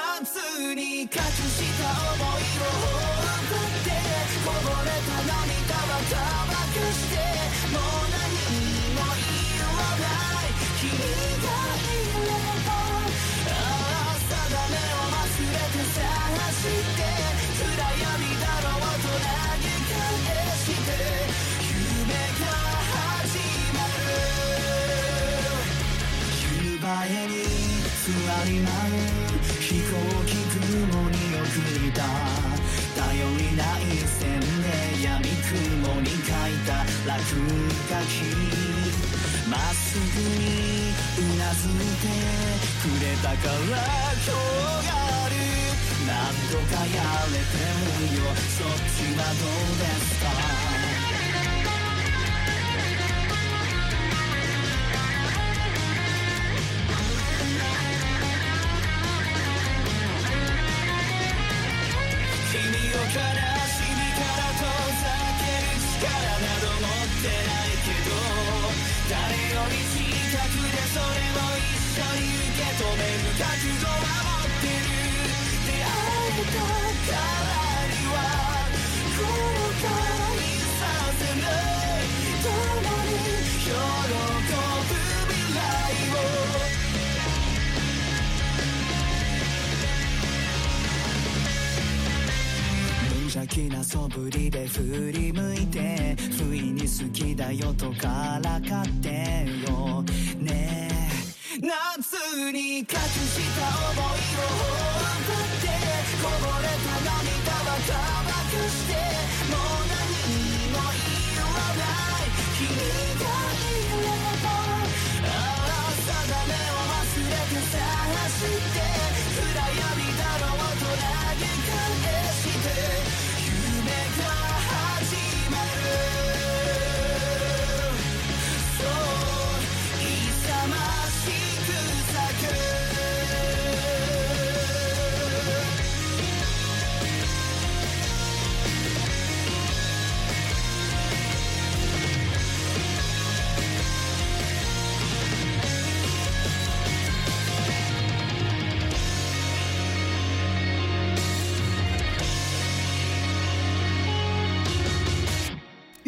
夏に隠した想いを放ってこぼれた涙は乾かしてもう何も言わない君がいればああ定めを忘れて探して暗闇だろうと投げ返して夢が始まる。夕映えに座り舞う飛落書きまっすぐにうなずいてくれたから今日がある。何度かやれてるよ。そっちはどうですか？無邪気な素振りで振り向いて不意に好きだよとからかってよ。ねえ。夏に隠した想いを放ってこぼれた涙。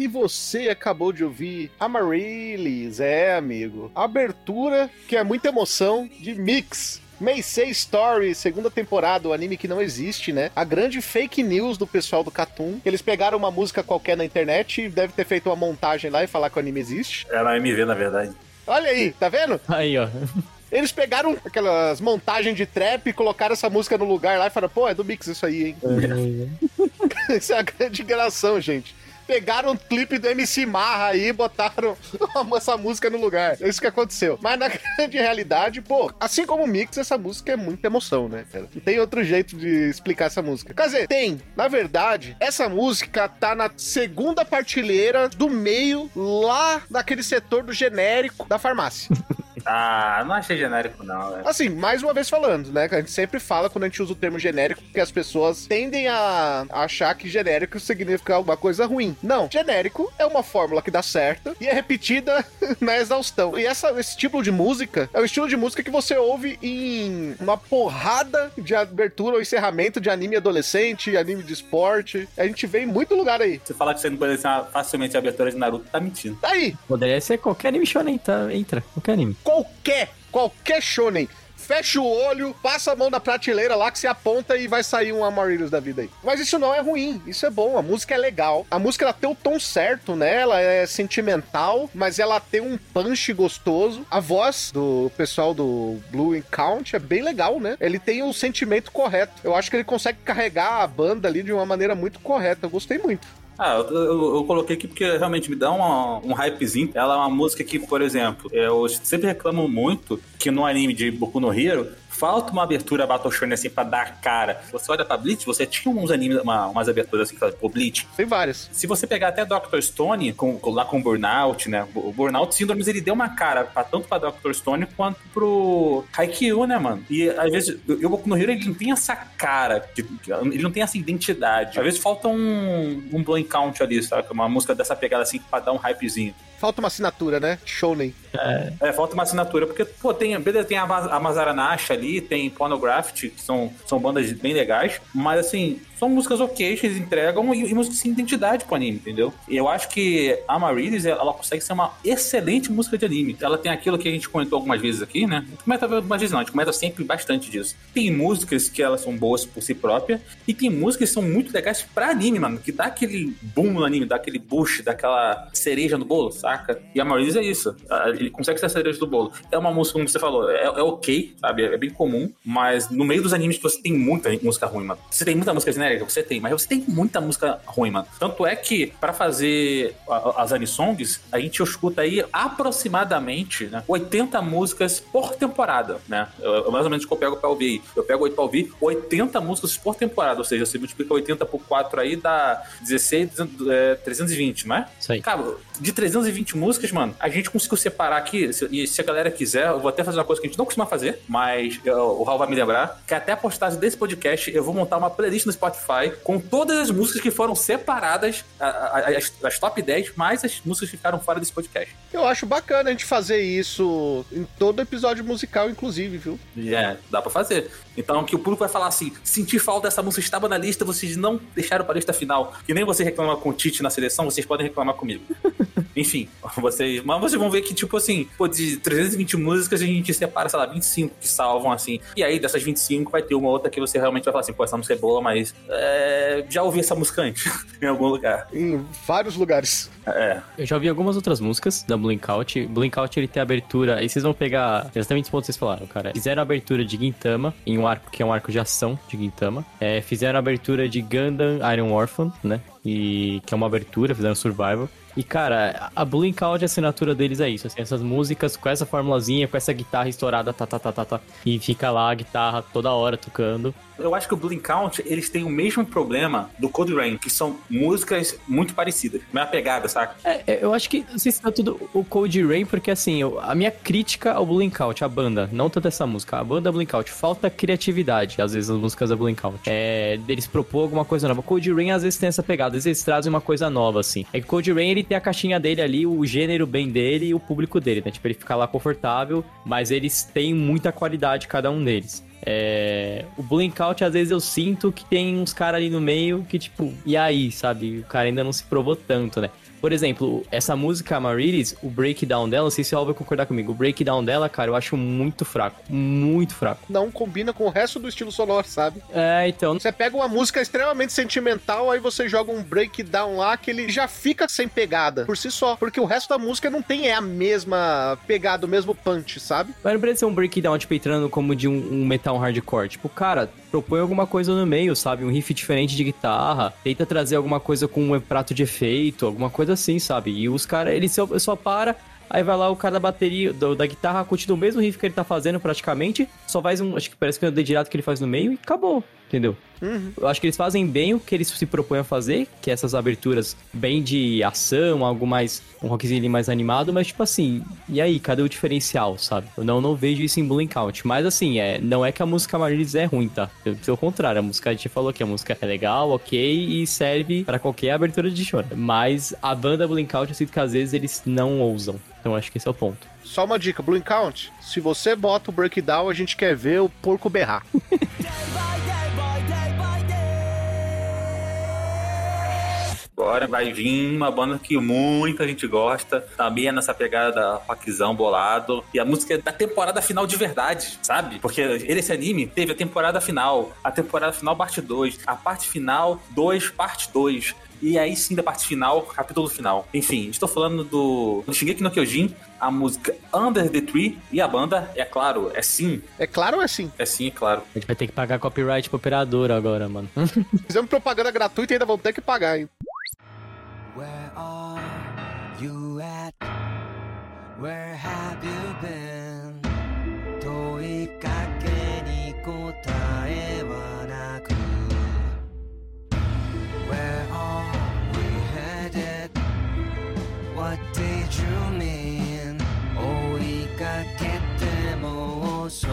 E você acabou de ouvir Amaryllis, é, amigo. Abertura que é muita emoção de Mix. Meisei Story, segunda temporada, o anime que não existe, né? A grande fake news do pessoal do Cartoon. Eles pegaram uma música qualquer na internet e deve ter feito uma montagem lá e falar que o anime existe. Era MV, na verdade. Olha aí, tá vendo? Aí, ó. Eles pegaram aquelas montagens de trap e colocaram essa música no lugar lá e falaram, pô, é do Mix isso aí, hein? *laughs* Isso é a grande enganação, gente. Pegaram um clipe do MC Marra aí e botaram *laughs* essa música no lugar. É isso que aconteceu. Mas na *laughs* grande realidade, pô, assim como o Mix, essa música é muita emoção, né, cara? Não tem outro jeito de explicar essa música. Quer dizer, tem. Na verdade, essa música tá na segunda partilheira do meio, lá naquele setor do genérico da farmácia. *laughs* Ah, não achei genérico, não, velho. Assim, mais uma vez falando, né? Que a gente sempre fala quando a gente usa o termo genérico, porque as pessoas tendem a achar que genérico significa alguma coisa ruim. Não, genérico é uma fórmula que dá certo e é repetida *laughs* na exaustão. E essa, esse tipo de música é o estilo de música que você ouve em uma porrada de abertura ou encerramento de anime adolescente, anime de esporte. A gente vê em muito lugar aí. Você falar que você não conhece uma- facilmente a abertura de Naruto, tá mentindo. Tá aí, Poderia ser qualquer anime shonen, tá? Entra, qualquer anime. Qualquer, qualquer shonen. Fecha o olho, passa a mão na prateleira lá que você aponta e vai sair um Amaryllis da vida aí. Mas isso não é ruim, isso é bom. A música é legal. A música ela tem o tom certo, né? Ela é sentimental, mas ela tem um punch gostoso. A voz do pessoal do Blue Count é bem legal, né? Ele tem o sentimento correto. Eu acho que ele consegue carregar a banda ali de uma maneira muito correta. Eu gostei muito. Ah, eu, eu- eu coloquei aqui porque realmente me dá uma- um hypezinho. Ela é uma música que, por exemplo, eu sempre reclamo muito que no anime de Boku no Hero falta uma abertura Battle Shonen assim pra dar cara. Você olha pra Bleach, você tinha uns animes, uma- umas aberturas assim, que fala, pô, Bleach. Tem várias. Se você pegar até Dr. Stone, com, lá com o Burnout, né? O Burnout Síndromes, ele deu uma cara pra, tanto pra Dr. Stone quanto pro Haikyuu, né, mano? E às vezes, o Boku no Hero, ele não tem essa cara, de- ele não tem essa identidade. Às vezes falta um, um Blowing Count ali, sabe? Uma música dessa pegada assim, pra dar um hypezinho. Falta uma assinatura, né? Shonen. É, falta uma assinatura, porque, pô, tem, beleza, tem a, Ma- a Mazaranash ali, tem Pornography, que são, são bandas bem legais, mas assim, são músicas ok, que eles entregam e, e músicas sem identidade pro anime, entendeu? Eu acho que a Amaryllis, ela consegue ser uma excelente música de anime. Ela tem aquilo que a gente comentou algumas vezes aqui, né? Comenta algumas vezes não, a gente comenta sempre bastante disso. Tem músicas que elas são boas por si própria, e tem músicas que são muito legais pra anime, mano, que dá aquele boom no anime, dá aquele boost, dá aquela cereja no bolo, saca? E a Amaryllis é isso. Ele consegue ser a cereja do bolo. É uma música, como você falou, é, é ok, sabe? É bem comum, mas no meio dos animes você tem muita música ruim, mano. Você tem muita música genérica, você tem, mas você tem muita música ruim, mano. Tanto é que, pra fazer as anisongs, a gente escuta aí aproximadamente né, 80 músicas por temporada, né? Eu, mais ou menos que eu pego pra ouvir aí. Eu pego pra ouvir 80 músicas por temporada, ou seja, você multiplica 80 por 4 aí, dá 16, é, 320, não é? Isso aí. Cara, de 320 músicas, mano, a gente conseguiu separar aqui, e se a galera quiser, eu vou até fazer uma coisa que a gente não costuma fazer, mas eu- o Raul vai me lembrar, que até a postagem desse podcast eu vou montar uma playlist no Spotify com todas as músicas que foram separadas, as, as top 10, mais as músicas que ficaram fora desse podcast. Eu acho bacana a gente fazer isso em todo episódio musical, inclusive, viu? É, dá pra fazer. Então, que o público vai falar assim: senti falta dessa música, estava na lista, vocês não deixaram pra lista final. Que nem você reclama com o Tite na seleção, vocês podem reclamar comigo. *laughs* Enfim, vocês. Mas vocês vão ver que, tipo assim, pô, de 320 músicas a gente separa, sei lá, 25 que salvam, assim. E aí, dessas 25, vai ter uma outra que você realmente vai falar assim, pô, essa música é boa, mas. é, já ouvi essa música antes, *laughs* em algum lugar. Em vários lugares. É. Eu já ouvi algumas outras músicas da Blinkout. Blinkout ele tem abertura. Aí vocês vão pegar exatamente os pontos que vocês falaram, cara. Fizeram abertura de Gintama, em um arco que é um arco de ação de Gintama. É, fizeram abertura de Gundam Iron Orphan, né? E que é uma abertura, fizeram Survival. E, cara, a Blinkout, a assinatura deles é isso. Assim, essas músicas com essa formulazinha, com essa guitarra estourada, tá, tá, tá, tá, tá. E fica lá a guitarra toda hora tocando. Eu acho que o Blink Count, eles têm o mesmo problema do Code Rain, que são músicas muito parecidas. Mesma pegada, saca? É, é, eu acho que se tá tudo o Cold Rain, porque assim, eu- a minha crítica ao Blinkout, a banda, não tanto essa música, a banda Blinkout, falta criatividade, às vezes, as músicas da Blinkout. É, deles propor alguma coisa nova. Cold Rain, às vezes, tem essa pegada, às vezes trazem uma coisa nova, assim. É que Cold Rain, ele tem a caixinha dele ali, o gênero bem dele e o público dele, né? Tipo, ele fica lá confortável, mas eles têm muita qualidade, cada um deles. É, o Blinkout, às vezes eu sinto que tem uns caras ali no meio que, tipo, e aí, sabe? O cara ainda não se provou tanto, né? Por exemplo, essa música Amarilis, o breakdown dela, não sei se o Al vai concordar comigo, o breakdown dela, cara, eu acho muito fraco. Muito fraco. Não combina com o resto do estilo sonoro, sabe? É, então. Você pega uma música extremamente sentimental, aí você joga um breakdown lá que ele já fica sem pegada por si só. Porque o resto da música não tem é a mesma pegada, o mesmo punch, sabe? Mas não precisa ser um breakdown, tipo, entrando como de um, um metal hardcore. Tipo, cara, propõe alguma coisa no meio, sabe? Um riff diferente de guitarra. Tenta trazer alguma coisa com um prato de efeito, alguma coisa assim, sabe? E os caras, ele só, só para. Aí vai lá o cara da bateria, do- da guitarra, continua o mesmo riff que ele tá fazendo praticamente, só faz um, acho que parece que é um dedilhado que ele faz no meio e acabou, entendeu? Eu acho que eles fazem bem o que eles se propõem a fazer, que é essas aberturas bem de ação, algo mais, um rockzinho ali mais animado, mas tipo assim, e aí, cadê o diferencial, sabe? Eu não, não vejo isso em Blue Count, mas assim, é, não é que a música Marines é ruim, tá? Pelo contrário, a música a gente falou que a música é legal, ok, e serve pra qualquer abertura de show, mas a banda Blue Count, eu sinto que às vezes eles não ousam, então acho que esse é o ponto. Só uma dica, Blue Count, se você bota o breakdown, a gente quer ver o porco berrar. *laughs* Agora vai vir uma banda que muita gente gosta, também é nessa pegada rockzão bolado. E a música é da temporada final de verdade, sabe? Porque esse anime teve a temporada final, a temporada final parte 2, a parte final 2, parte 2. E aí sim, da parte final, capítulo final. Enfim, estou falando do, do Shingeki no Kyojin, a música Under the Tree, e a banda, é claro, é sim, É claro ou é assim? é sim, é claro. A gente vai ter que pagar copyright pro operador agora, mano. *laughs* Fizemos propaganda gratuita e ainda vão ter que pagar, hein? Where are you at? Where have you been? 問いかけに答えはなく Where are we headed? What did you mean? 追いかけても遅く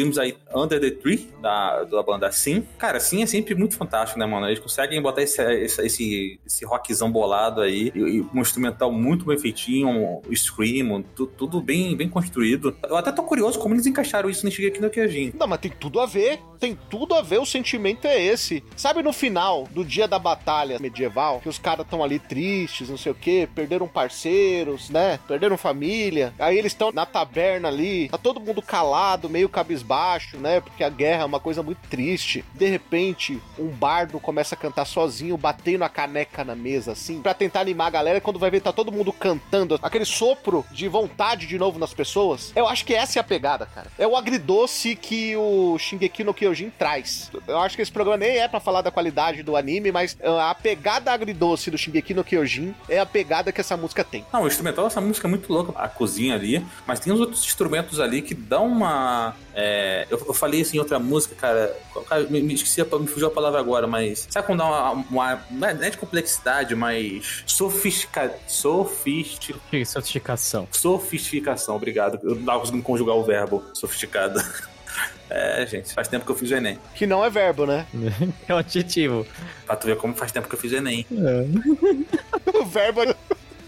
Ouvimos aí Under the Tree, da, da banda Sim. Cara, Sim é sempre muito fantástico, né, mano? Eles conseguem botar esse, esse, esse, rockzão bolado aí, e, e um instrumental muito bem feitinho, um scream, tu- tudo bem, bem construído. Eu até tô curioso como eles encaixaram isso no Shigeki no Kyojin. Não, mas tem tudo a ver. Tem tudo a ver, o sentimento é esse. Sabe no final do dia da batalha medieval, que os caras estão ali tristes, não sei o quê, perderam parceiros, né? Perderam família. Aí eles estão na taberna ali, tá todo mundo calado, meio cabisbaixo, né? Porque a guerra uma coisa muito triste. De repente, um bardo começa a cantar sozinho, batendo a caneca na mesa, assim, pra tentar animar a galera. Quando vai ver, tá todo mundo cantando, aquele sopro de vontade de novo nas pessoas. Eu acho que essa é a pegada, cara. É o agridoce que o Shingeki no Kyojin traz. Eu acho que esse programa nem é pra falar da qualidade do anime, mas ah, a pegada agridoce do Shingeki no Kyojin é a pegada que essa música tem. Não, o instrumental dessa música é muito louca, a cozinha ali, mas tem os outros instrumentos ali que dão uma. É, eu, eu falei isso em outra música, cara. cara, me, me esqueci, me fugiu a palavra agora, mas. Sabe quando dá uma. uma não é não é de complexidade, mas. Sofistica, sofistic, Sofisticação. sofisticação, obrigado. Eu não tava conseguindo conjugar o verbo sofisticado. *laughs* É, gente, faz tempo que eu fiz o Enem. Que não é verbo, né? *laughs* É um adjetivo. Pra tu ver como faz tempo que eu fiz o Enem. *laughs* O verbo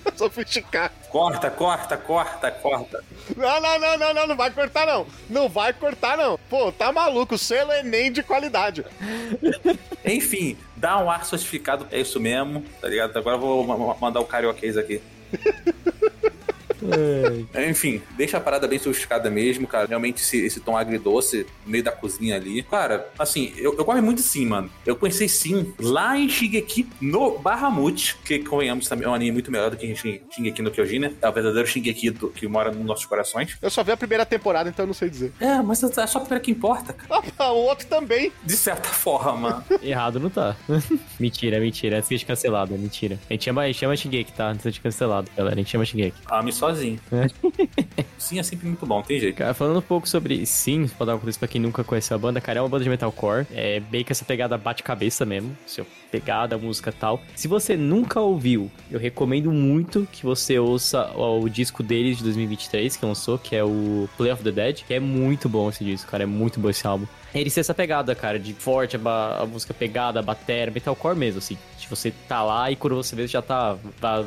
*laughs* é sofisticado. Corta, corta, corta, corta. Não, não, não, não, não, não vai cortar, não. Não vai cortar, não. Pô, tá maluco, o selo é Enem de qualidade. *laughs* Enfim, dá um ar sofistificado, é isso mesmo, tá ligado? Agora eu vou ma- ma- mandar o carioquês aqui. *laughs* Enfim, deixa a parada bem sofisticada mesmo, cara. Realmente esse, esse tom agridoce no meio da cozinha ali. Cara, assim, eu, eu gosto muito de Sim, mano. Eu conheci Sim lá em Shingeki no Bahamut, que convenhamos também é um anime muito melhor do que Shin- Shingeki no Kyojin, né? É o verdadeiro Shingeki do- que mora nos nossos corações. Eu só vi a primeira temporada, então eu não sei dizer. É, mas é só a primeira que importa, cara. Ah, o outro também. De certa forma. *laughs* Errado não tá. *laughs* mentira, mentira. Antes de ser cancelado, é mentira. A gente chama, a gente chama Shingeki, tá? Antes de cancelado, galera. A gente chama Shingeki. Ame sozinho. É. Sim é sempre muito bom, tem jeito. Cara, falando um pouco sobre Sim, pra dar um contexto pra quem nunca conheceu a banda, cara, é uma banda de metalcore. É bem que essa pegada bate-cabeça mesmo. Seu pegada, música e tal. Se você nunca ouviu, eu recomendo muito que você ouça o, o disco deles de 2023, que lançou, que é o Play of the Dead, que é muito bom esse disco, cara. É muito bom esse álbum. Eles têm essa pegada, cara, de forte, a, a música pegada, a bateria, metalcore mesmo, assim. De você tá lá e quando você vê, já tá, tá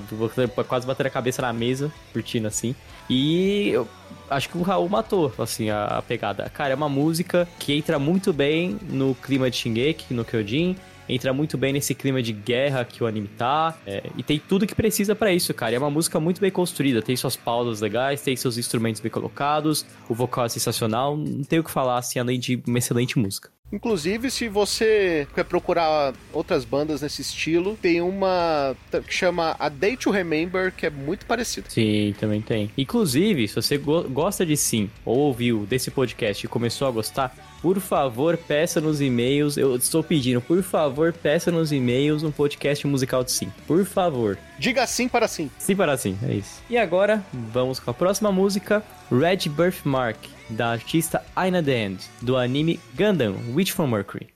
quase batendo a cabeça na mesa, curtindo assim. E eu acho que o Raul matou, assim, a, a pegada. Cara, é uma música que entra muito bem no clima de Shingeki, no Kyojin. Entra muito bem nesse clima de guerra que o anime tá. é, e tem tudo que precisa pra isso, cara. E é uma música muito bem construída. Tem suas pausas legais, tem seus instrumentos bem colocados. O vocal é sensacional. Não tem o que falar, assim, além de uma excelente música. Inclusive, se você quer procurar outras bandas nesse estilo, tem uma que chama A Day to Remember, que é muito parecida. Sim, também tem. Inclusive, se você go- gosta de sim, ou ouviu desse podcast e começou a gostar, por favor, peça nos e-mails. Eu estou pedindo, por favor, peça nos e-mails um podcast musical de sim. Por favor. Diga sim para sim. Sim para sim, é isso. E agora, vamos com a próxima música, Red Birthmark, da artista Aina The End, do anime Gundam Witch from Mercury.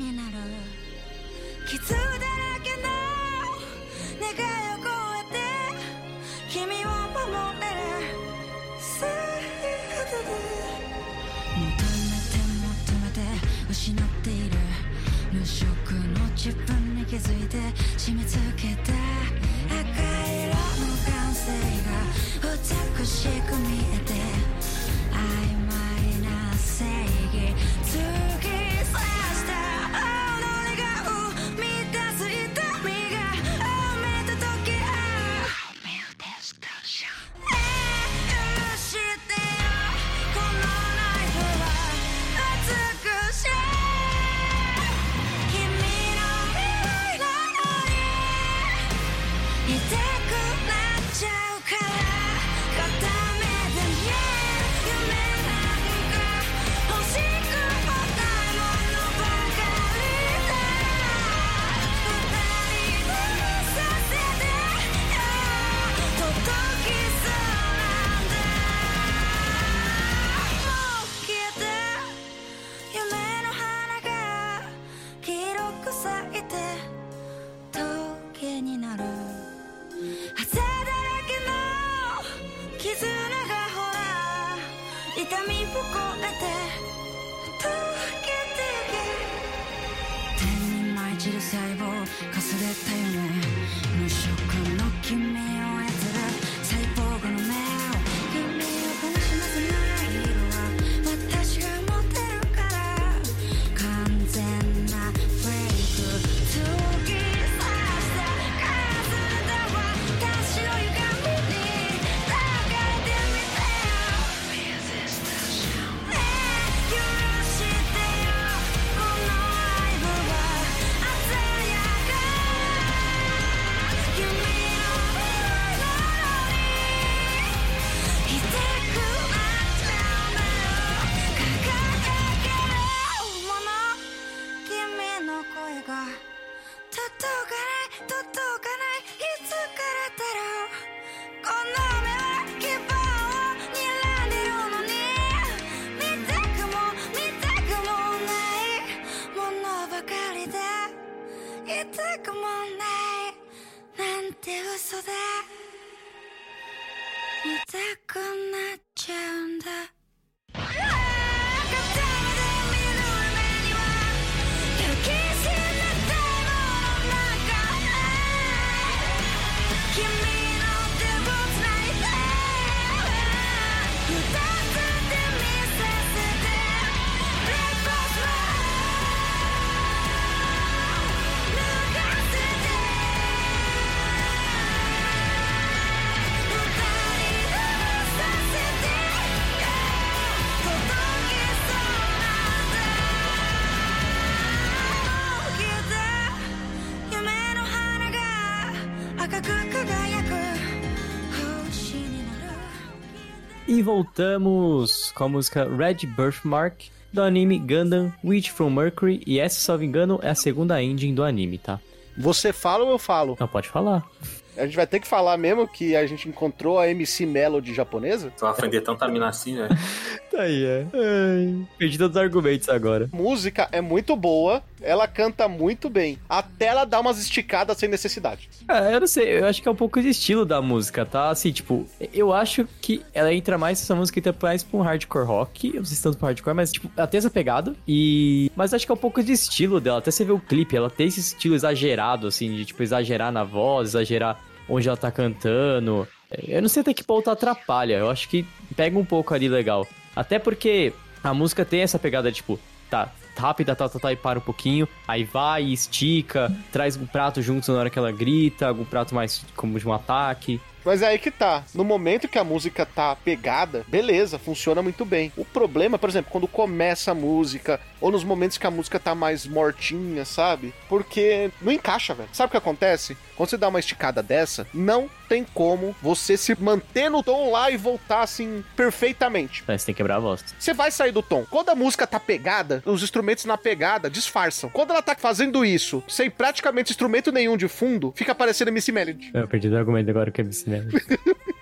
消気づいて締め付けた赤色の感性が美しく見見たくなっちゃうんだ E voltamos com a música Red Birthmark do anime Gundam Witch from Mercury. E essa, se não me engano, é a segunda ending do anime, tá? Você fala ou eu falo? Então pode falar. A gente vai ter que falar mesmo que a gente encontrou a MC Melody japonesa? Tu vai aprender tanta mina assim, né? *laughs* Tá aí, é. Ai, perdi todos os argumentos agora. A música é muito boa, ela canta muito bem, até ela dá umas esticadas sem necessidade. Ah, eu não sei, eu acho que é um pouco de estilo da música, tá? Assim, tipo, eu acho que ela entra mais, essa música entra mais pra um hardcore rock, eu não sei se tanto pra hardcore, mas, tipo, ela tem essa pegada, e... Mas acho que é um pouco de estilo dela, até você vê o clipe, ela tem esse estilo exagerado, assim, de, tipo, exagerar na voz, exagerar onde ela tá cantando. Eu não sei até que ponto atrapalha, eu acho que pega um pouco ali legal. Até porque a música tem essa pegada, tipo, tá, rápida, tá, tá, tá, e para um pouquinho, aí vai, estica, traz um prato junto na hora que ela grita, algum prato mais como de um ataque. Mas é aí que tá. No momento que a música tá pegada, beleza, funciona muito bem. O problema, por exemplo, quando começa a música, ou nos momentos que a música tá mais mortinha, sabe? Porque não encaixa, velho. Sabe o que acontece? Quando você dá uma esticada dessa, não tem como você se manter no tom lá e voltar assim perfeitamente. Aí você tem que quebrar a voz. Você vai sair do tom. Quando a música tá pegada, os instrumentos na pegada disfarçam. Quando ela tá fazendo isso, sem praticamente instrumento nenhum de fundo, fica parecendo MC Melody. Eu perdi o argumento agora que é MC Melody. *laughs*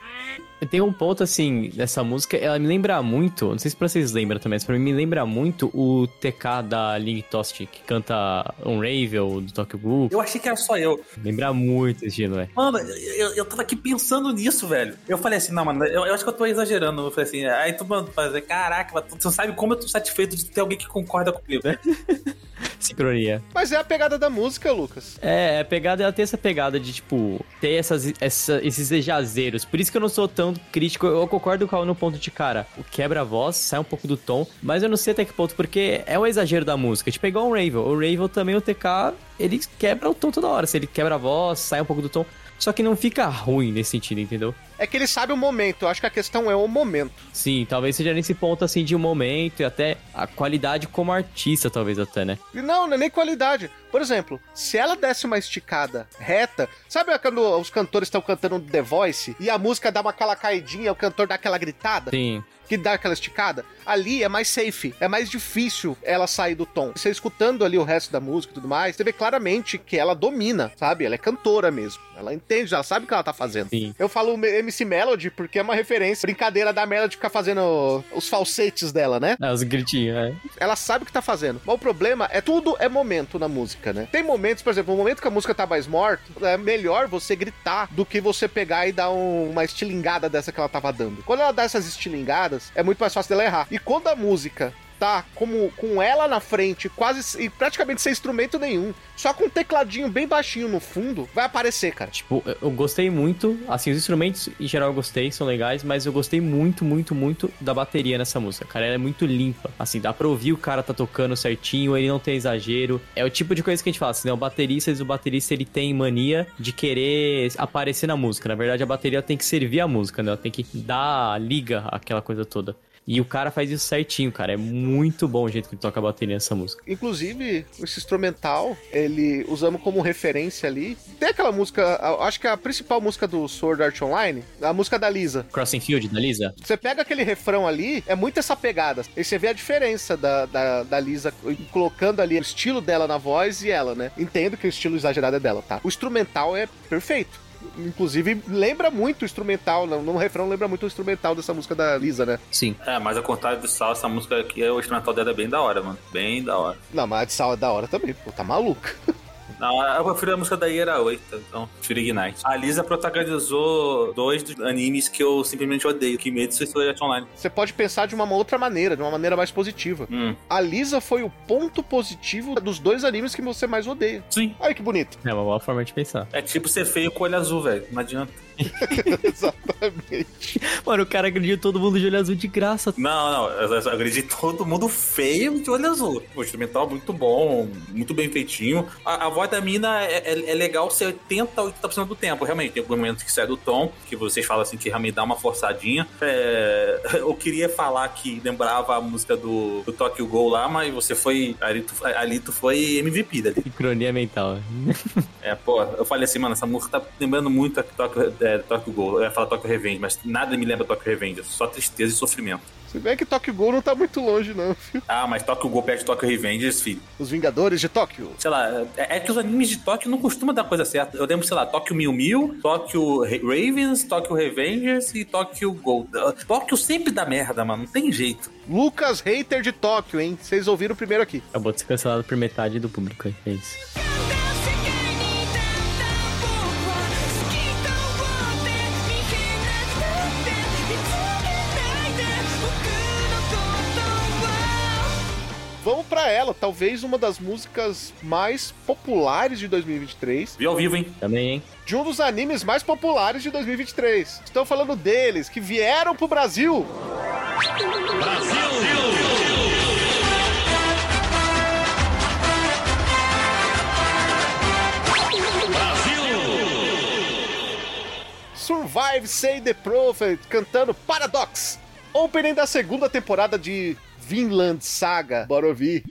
Tem um ponto, assim, dessa música, ela me lembra muito, não sei se pra vocês lembram também, mas pra mim me lembra muito o TK da Link Toast, que canta Unravel, do Tokyo Ghoul. Eu achei que era só eu. Lembra muito esse estilo, velho. Mano, eu, eu tava aqui pensando nisso, velho. Eu falei assim, não, mano, eu, eu acho que eu tô exagerando. Eu falei assim, aí tu, mano, fazer, caraca, tu, tu sabe como eu tô satisfeito de ter alguém que concorda comigo. *laughs* Sincronia. Mas é a pegada da música, Lucas. É, a pegada, ela tem essa pegada de, tipo, ter essas, essa- esses exageros. Por isso que eu não sou tão crítico. Eu concordo com o no ponto de, cara, o quebra-voz sai um pouco do tom, mas eu não sei até que ponto, porque é um exagero da música. Tipo, é igual o Ravel. O Ravel também, o TK, ele quebra o tom toda hora. Se ele quebra a voz, sai um pouco do tom. Só que não fica ruim nesse sentido, entendeu? É que ele sabe o momento. Eu acho que a questão é o momento. Sim, talvez seja nesse ponto, assim, de um momento e até a qualidade como artista, talvez até, né? Não, não é nem qualidade. Por exemplo, se ela desse uma esticada reta, sabe quando os cantores estão cantando The Voice e a música dá uma aquela caidinha, o cantor dá aquela gritada? Sim. que dá aquela esticada, ali é mais safe, é mais difícil ela sair do tom. Você escutando ali o resto da música e tudo mais, você vê claramente que ela domina, sabe? Ela é cantora mesmo. Ela entende, ela sabe o que ela tá fazendo. Sim. Eu falo MC Melody porque é uma referência, brincadeira da Melody ficar fazendo os falsetes dela, né? Ah, os gritinhos, é. Ela sabe o que tá fazendo. Mas o problema é tudo é momento na música, né? Tem momentos, por exemplo, no momento que a música tá mais morta, é melhor você gritar do que você pegar e dar um- uma estilingada dessa que ela tava dando. Quando ela dá essas estilingadas, é muito mais fácil dela errar. E quando a música tá como com ela na frente, quase e praticamente sem instrumento nenhum, só com um tecladinho bem baixinho no fundo, vai aparecer, cara. Tipo, eu- eu gostei muito, assim, os instrumentos em geral eu gostei, são legais, mas eu gostei muito, muito, muito da bateria nessa música. Cara, ela é muito limpa. Assim, dá pra ouvir o cara tá tocando certinho, ele não tem exagero. É o tipo de coisa que a gente fala, assim, né? O baterista, o baterista ele tem mania de querer aparecer na música. Na verdade, a bateria tem que servir a música, né? Ela tem que dar liga àquela coisa toda. E o cara faz isso certinho, cara. É muito bom o jeito que ele toca a bateria nessa música. Inclusive, esse instrumental, ele usamos como referência ali. Tem aquela música, acho que é a principal música do Sword Art Online, a música da Lisa. Crossing Field, da Lisa? Você pega aquele refrão ali, é muito essa pegada. E você vê a diferença da, da, da Lisa colocando ali o estilo dela na voz e ela, né? Entendo que o estilo exagerado é dela, tá? O instrumental é perfeito. Inclusive, lembra muito o instrumental, no, no refrão lembra muito o instrumental dessa música da Lisa, né? Sim. É, mas ao contrário do Sal, essa música aqui, o instrumental dela é bem da hora, mano. Bem da hora. Não, mas a de Sal é da hora também, pô, tá maluca. *laughs* Não, eu prefiro a música da Ira 8, então prefiro Ignite. A Lisa protagonizou dois dos animes que eu simplesmente odeio, Kimetsu e Sword Art Online. Você pode pensar de uma outra maneira, de uma maneira mais positiva. Hum, A Lisa foi o ponto positivo dos dois animes que você mais odeia. sim. Olha que bonito. É uma boa forma de pensar. É tipo ser feio com olho azul, velho. Não adianta. *laughs* Exatamente. Mano, o cara acredita todo mundo de olho azul de graça. Não, não, eu, acredito todo mundo feio de olho azul. O instrumental muito bom, muito bem feitinho. A, a voz da mina é, é- é legal ser 80, 80% do tempo, realmente. Tem alguns momentos que sai do tom, que vocês falam assim que realmente dá uma forçadinha. É, *laughs* eu queria falar que lembrava a música do, do Tokyo Ghoul lá, mas você foi. Ali tu, ali tu foi MVP dali. Sincronia mental. É, pô, eu falei assim, mano, essa música tá lembrando muito a Tokyo, é, Tokyo Ghoul. Eu ia falar Tokyo Revenge, mas nada me lembra Tokyo Revenge, só tristeza e sofrimento. Se bem que Tokyo Ghoul não tá muito longe, não. filho. Ah, mas Tokyo Ghoul perto de Tokyo Revenge, filho. Os Vingadores de Tóquio. Sei lá, é, é que os animes de Tóquio não costumam dar coisa certa. Eu lembro, sei lá, Tóquio Mil Mil, Tóquio Ra- Ravens, Tóquio Revengers e Tóquio Gold. Tóquio sempre dá merda, mano, não tem jeito. Lucas Hater de Tóquio, hein? Vocês ouviram primeiro aqui. Acabou de ser cancelado por metade do público. É isso. Ela, talvez uma das músicas mais populares de 2023, Vi ao vivo, hein? Também, hein? de um dos animes mais populares de 2023. Estão falando deles, que vieram pro Brasil. Survive Say the Prophet cantando Paradox, opening da segunda temporada de Vinland Saga. Bora ouvir.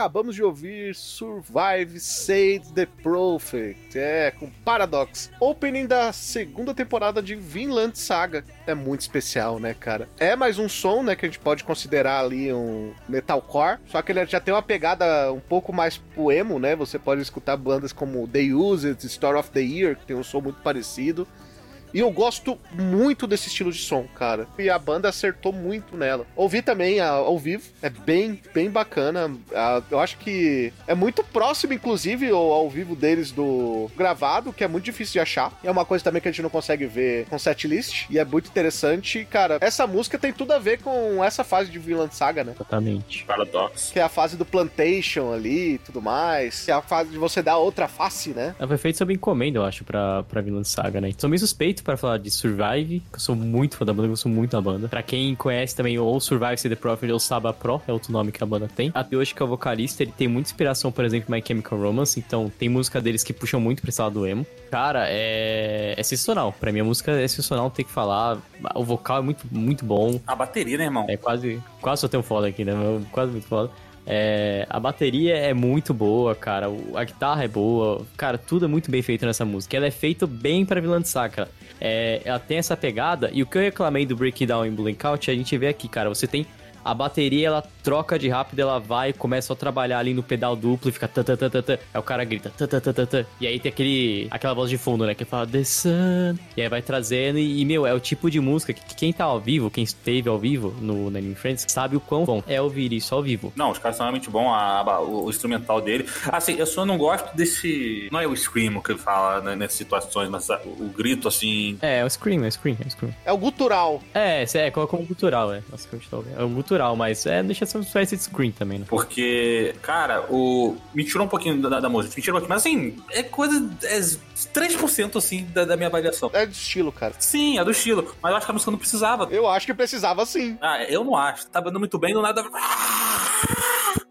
Acabamos de ouvir Survive Save the Prophet, é, com Paradox. Opening da segunda temporada de Vinland Saga. É muito especial, né, cara? É mais um som, né, que a gente pode considerar ali um metalcore, só que ele já tem uma pegada um pouco mais pro emo, né? Você pode escutar bandas como The Used, Story of the Year, que tem um som muito parecido. E eu gosto muito desse estilo de som, cara. E a banda acertou muito nela. Ouvi também a- ao vivo, é bem, bem bacana. Ah, eu acho que é muito próximo, inclusive, ao, ao vivo deles do gravado, que é muito difícil de achar. E é uma coisa também que a gente não consegue ver com setlist. E é muito interessante. Cara, essa música tem tudo a ver com essa fase de Vinland Saga, né? Exatamente. Paradoxo. Que é a fase do plantation ali e tudo mais. Que é a fase de você dar outra face, né? Ela foi feita sob encomenda, eu acho, pra, pra Vinland Saga, né? Sou meio suspeito pra falar de Survive, que eu sou muito fã da banda, eu gosto muito da banda. Pra quem conhece também, ou Survive the Prophet ou Saba Pro, é outro nome que a banda tem. A Yoshi, que é o vocalista, ele tem muita inspiração, por exemplo, em My Chemical Romance, então tem música deles que puxam muito pra esse lado do emo. Cara, é, é sensacional. Pra mim, a música é sensacional, tem que falar. O vocal é muito, muito bom. A bateria, né, irmão? É quase. Quase só tem um foda aqui, né? Quase muito foda. É, a bateria é muito boa, cara. A guitarra é boa. Cara, tudo é muito bem feito nessa música. Ela é feita bem pra vilã de Sakura. É, ela tem essa pegada. E o que eu reclamei do Breakdown em Blackout, a gente vê aqui, cara. Você tem a bateria, ela troca de rápido, ela vai, começa a trabalhar ali no pedal duplo e fica tã, tã, tã, tã. Aí o cara grita tã, tã, tã, tã. E aí tem aquele, aquela voz de fundo, né? Que fala The Sun. E aí vai trazendo. E, e, meu, é o tipo de música que quem tá ao vivo, quem esteve ao vivo no Nine Friends, sabe o quão bom é ouvir isso ao vivo. Não, os caras são realmente bons, a- a- o, o instrumental dele. Assim, eu só não gosto desse. Não é o scream que ele fala né, nessas situações, mas a- o, grito assim. É, é o Scream, é o Scream, é o Scream. É o gutural. É, é, coloca um gutural, é. Nossa, que eu estou- É um gutural, mas é, deixa espécie de Scream também, né? Porque, cara, o. Me tirou um pouquinho da, da música, me tirou aqui, mas assim, é coisa. É 3% assim da, da minha avaliação. É de estilo, cara. Sim, é do estilo, mas eu acho que a música não precisava. Eu acho que precisava sim. Ah, eu não acho. Tá dando muito bem, do nada.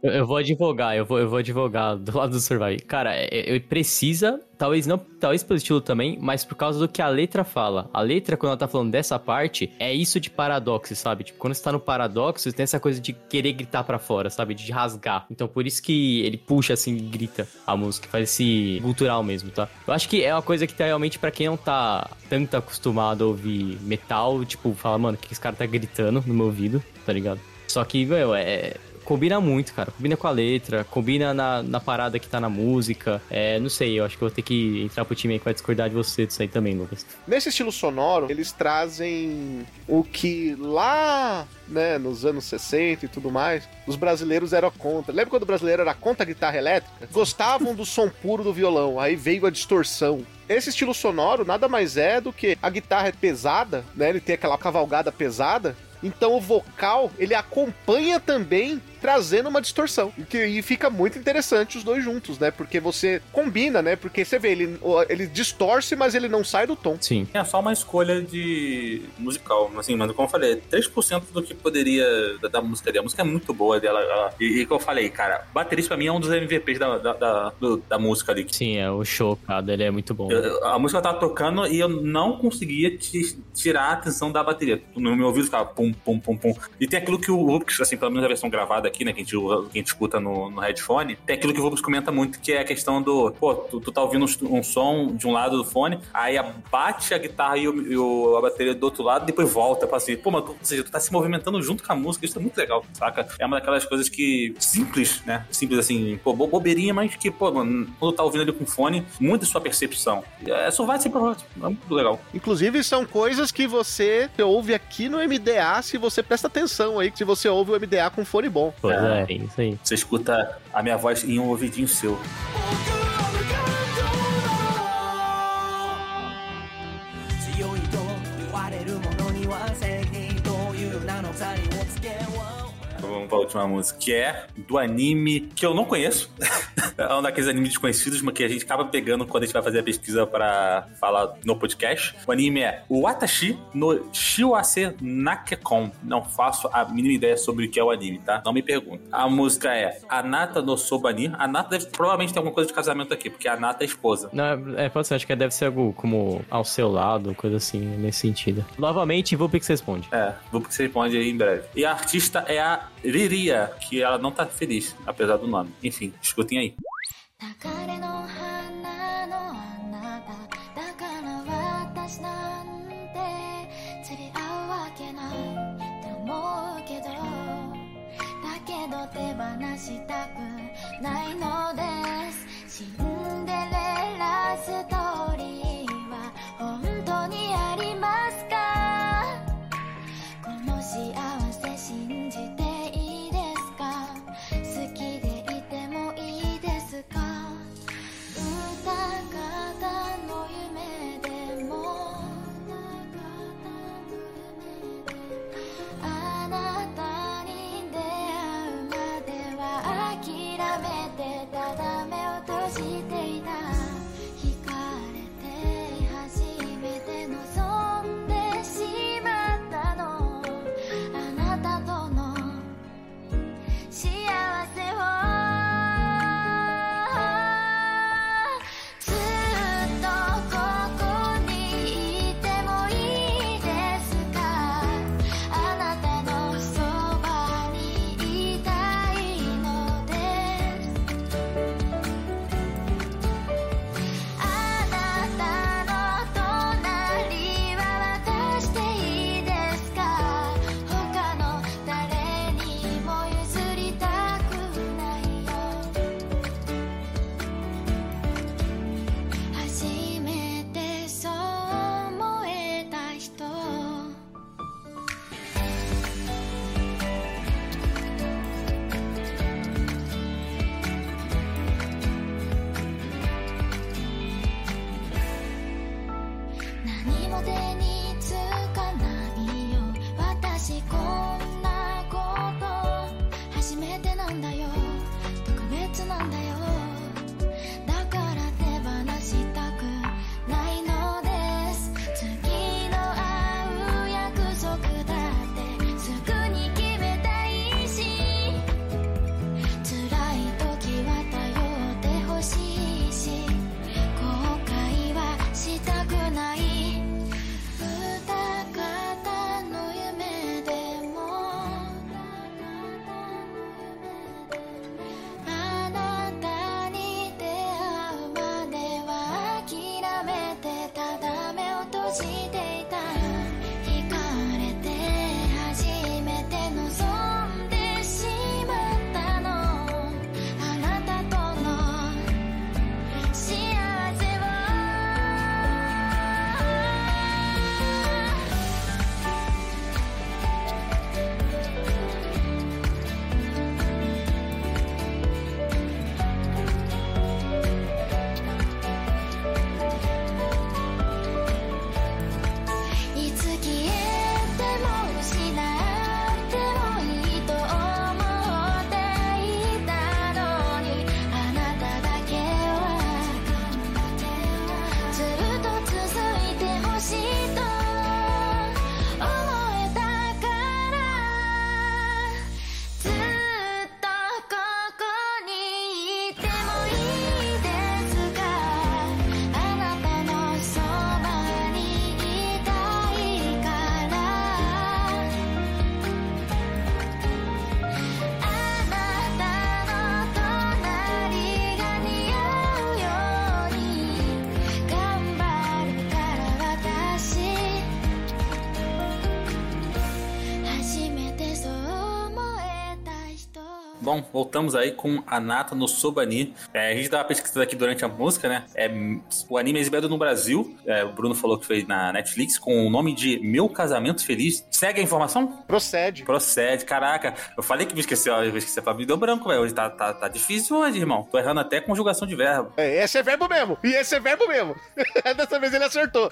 Eu, eu vou advogar, eu vou, eu vou advogar do lado do Survive. Cara, é, é, precisa, talvez não, talvez pelo estilo também, mas por causa do que a letra fala. A letra, quando ela tá falando dessa parte, é isso de paradoxo, sabe? Tipo, quando você tá no paradoxo, tem essa coisa de querer gritar pra fora, sabe? De rasgar. Então por isso que ele puxa assim e grita a música, faz esse cultural mesmo, tá? Eu acho que é uma coisa que tá realmente pra quem não tá tanto acostumado a ouvir metal, tipo, fala, mano, o que esse cara tá gritando no meu ouvido, tá ligado? Só que, meu, é. Combina muito, cara. Combina com a letra, combina na, na parada que tá na música. É, não sei, eu acho que vou ter que entrar pro time aí que vai discordar de você disso aí também, Lucas. Nesse estilo sonoro, eles trazem o que lá, né, nos anos 60 e tudo mais, os brasileiros eram contra. Lembra quando o brasileiro era contra a guitarra elétrica? Gostavam do som puro do violão, aí veio a distorção. Esse estilo sonoro nada mais é do que a guitarra é pesada, né? Ele tem aquela cavalgada pesada. Então o vocal, ele acompanha também trazendo uma distorção. E, que, e fica muito interessante os dois juntos, né? Porque você combina, né? Porque você vê, ele, ele distorce, mas ele não sai do tom. Sim. É só uma escolha de musical, assim, mas como eu falei, 3% do que poderia da, da música dela. A música é muito boa dela. ela- e, e como eu falei, cara, baterista pra mim é um dos MVPs da, da, da, do- da música ali. Sim, é o show, cara, ele é muito bom. Eu- a música tava tocando e eu não conseguia ti- tirar a atenção da bateria. No meu ouvido ficava pum, pum, pum, pum. E tem aquilo que o Rubix, assim, pelo menos a versão gravada aqui, né, que a gente, que a gente escuta no, no headphone, tem aquilo que o Rubix comenta muito, que é a questão do, pô, tu, tu tá ouvindo um, um som de um lado do fone, aí bate a guitarra e, o, e o- a bateria do outro lado, depois volta pra assim, pô, mas tu, ou seja, tu tá se movimentando junto com a música, isso é muito legal, saca? É uma daquelas coisas que, simples, né, simples assim, pô, bo- bobeirinha, mas que, pô, mano, quando tu tá ouvindo ali com fone, muda sua percepção. É, só vai sempre, é muito legal. Inclusive, são coisas que você ouve aqui no MDA se você presta atenção aí, se você ouve o MDA com fone bom. Pois É. é, isso aí. Você escuta a minha voz em um ouvidinho seu. Pra última música, que é do anime que eu não conheço. *laughs* é um daqueles animes desconhecidos, mas que a gente acaba pegando quando a gente vai fazer a pesquisa pra falar no podcast. O anime é Watashi no Shiwase Nakekon. Não faço a mínima ideia sobre o que é o anime, tá? Não me pergunte. A música é Anata no Sobani. Anata deve, provavelmente tem alguma coisa de casamento aqui, porque a Anata é esposa. Não, é, pode ser, acho que deve ser algo como ao seu lado, coisa assim, nesse sentido. Novamente, responde. É, vou que você responde aí em breve. E a artista é a Riria, que ela não tá feliz, apesar do nome. Enfim, escutem aí. 流れの花のあなただから私なんて釣り合うわけないって思うけどだけど手放したくないのですシンデレラストーリー てただだよ。特別なんだよ。Bom, voltamos aí com Anata no Sobani. É, a gente tava pesquisando aqui durante a música, né? É, o anime é exibido no Brasil. É, o Bruno falou que fez na Netflix com o nome de Meu Casamento Feliz. Segue a informação? Procede. Procede, caraca. Eu falei que me esqueci, ó, eu esqueci pra mim, deu branco, velho. Hoje tá, tá, tá difícil hoje, irmão. Tô errando até conjugação de verbo. É, esse é verbo mesmo. E esse é verbo mesmo. *laughs* Dessa vez ele acertou.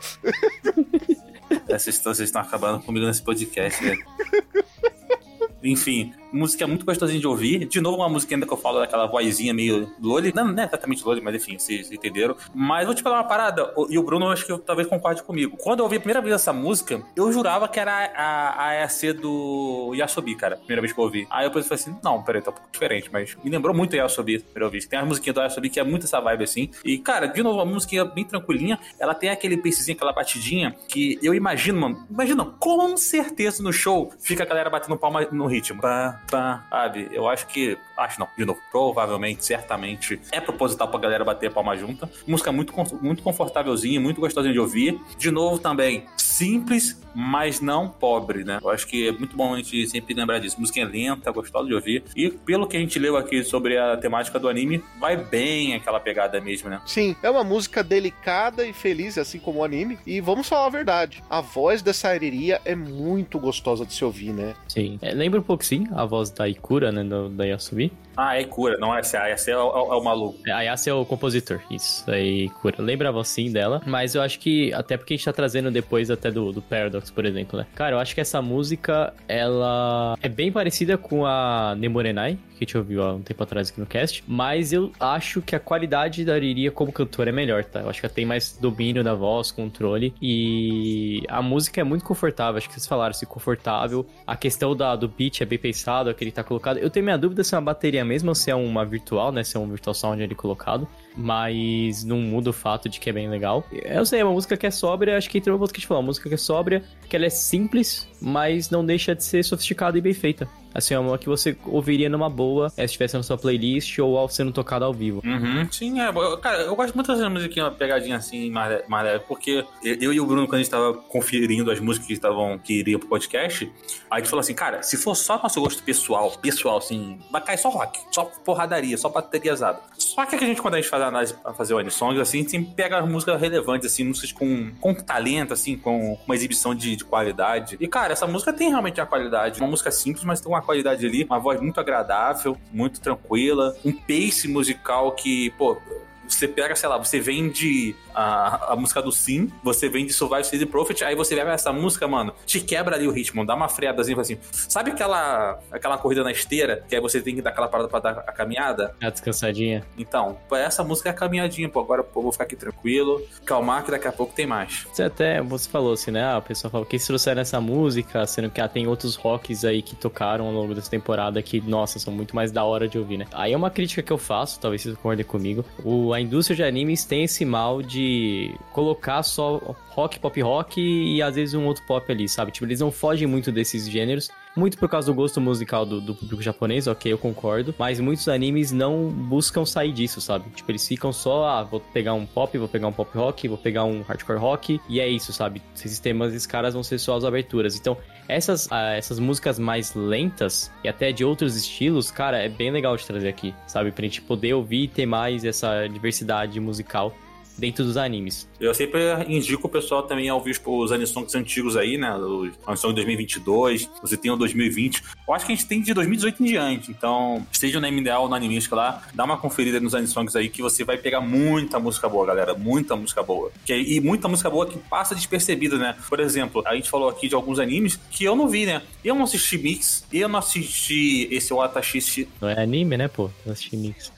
Vocês estão, vocês estão acabando comigo nesse podcast, velho. *laughs* Enfim, música muito gostosinha de ouvir. De novo, uma música ainda que eu falo daquela vozinha meio loli. Não, não é exatamente loli, mas enfim, vocês entenderam. Mas vou te falar uma parada, e o Bruno, acho que talvez concorde comigo. Quando eu ouvi a primeira vez essa música, eu jurava que era a, a EAC do Yasobi, cara. Primeira vez que eu ouvi. Aí eu falei assim: não, peraí, tá um pouco diferente, mas me lembrou muito Yasobi, primeira vez. Tem as musiquinhas do Yasobi que é muito essa vibe assim. E, cara, de novo, uma musiquinha bem tranquilinha. Ela tem aquele pacezinho, aquela batidinha que eu imagino, mano. Imagina, com certeza no show fica a galera batendo palma no ritmo. Pá, sabe? Eu acho que. Acho não, de novo, provavelmente, certamente é proposital pra galera bater palma junta. Música muito, muito confortávelzinha, muito gostosinha de ouvir. De novo, também, simples, mas não pobre, né? Eu acho que é muito bom a gente sempre lembrar disso. Música lenta, gostosa de ouvir. E pelo que a gente leu aqui sobre a temática do anime, vai bem aquela pegada mesmo, né? Sim, é uma música delicada e feliz, assim como o anime. E vamos falar a verdade: a voz dessa Ariria é muito gostosa de se ouvir, né? Sim. É, lembra um pouco, sim, a voz da Ikura, né, do, da Yasubi. Ah, é cura, não é essa. É, o- é o- é o maluco. É, A Yasa é o compositor, isso. Aí, Ikura. Lembra a voz, sim, dela. Mas eu acho que, até porque a gente tá trazendo depois até do, do Paradox, por exemplo, né? Cara, eu acho que essa música, ela é bem parecida com a Nemorenai, que a gente ouviu há um tempo atrás aqui no cast. Mas eu acho que a qualidade da Ariria como cantora é melhor, tá? Eu acho que ela tem mais domínio da voz, controle. E a música é muito confortável, acho que vocês falaram, assim, confortável. A questão da, do beat é bem pensado, aquele tá colocado. Eu tenho minha dúvida se é uma bateria mesmo ou se é uma virtual, né? Se é um virtual sound ali colocado. Mas não muda o fato de que é bem legal. Eu sei, é uma música que é sóbria, acho que entrou no ponto que a gente falou, uma música que é sóbria, que ela é simples, mas não deixa de ser sofisticada e bem feita. Assim, é uma que você ouviria numa boa, eh, se estivesse na sua playlist ou ao sendo tocado ao vivo. Uhum, sim, é. Cara, eu gosto muito dessa musiquinha, uma pegadinha assim, mais, mais leve, porque eu e o Bruno, quando a gente tava conferindo as músicas que estavam que iriam pro podcast, a gente falou assim, cara, se for só nosso gosto pessoal, pessoal, assim, vai cair só rock, só porradaria, só bateriazada. Só que a gente, quando a gente faz a análise pra fazer o Anisong, assim, sempre pega as músicas relevantes, assim, músicas com, com talento, assim, com uma exibição de, de qualidade. E, cara, essa música tem realmente a qualidade. Uma música simples, mas tem uma qualidade ali, uma voz muito agradável, muito tranquila, um pace musical que, pô, você pega, sei lá, você vende a, a música do Sim, você vende Survive City Prophet, aí você pega essa música, mano, te quebra ali o ritmo, dá uma freadazinha assim. Sabe aquela, aquela corrida na esteira, que aí você tem que dar aquela parada pra dar a caminhada? É descansadinha. Então, essa música é a caminhadinha, pô, agora pô, vou ficar aqui tranquilo, calmar que daqui a pouco tem mais. Você até, você falou assim, né? Ah, o pessoal falou que se trouxeram essa música, sendo que ah, tem outros rocks aí que tocaram ao longo dessa temporada que, nossa, são muito mais da hora de ouvir, né? Aí é uma crítica que eu faço, talvez vocês concordem comigo. O, a indústria de animes tem esse mal de colocar só rock, pop rock e às vezes um outro pop ali, sabe? Tipo, eles não fogem muito desses gêneros. Muito por causa do gosto musical do, do público japonês, ok, eu concordo. Mas muitos animes não buscam sair disso, sabe? Tipo, eles ficam só, ah, vou pegar um pop, vou pegar um pop rock, vou pegar um hardcore rock, e é isso, sabe? Esses sistemas, esses caras vão ser só as aberturas. Então, essas, ah, essas músicas mais lentas e até de outros estilos, cara, é bem legal de trazer aqui, sabe? Pra gente poder ouvir e ter mais essa diversidade musical dentro dos animes. Eu sempre indico o pessoal também a ouvir os, os anisongs antigos aí, né? Os anisongs 2022, você tem o 2020. Eu acho que a gente tem de 2018 em diante. Então, esteja no MDA ou no Animisca lá, dá uma conferida nos anisongs aí que você vai pegar muita música boa, galera. Muita música boa. Que, e muita música boa que passa despercebida, né? Por exemplo, a gente falou aqui de alguns animes que eu não vi, né? Eu não assisti Mix, eu não assisti esse Watashi Não é anime, né, pô? Eu assisti mix.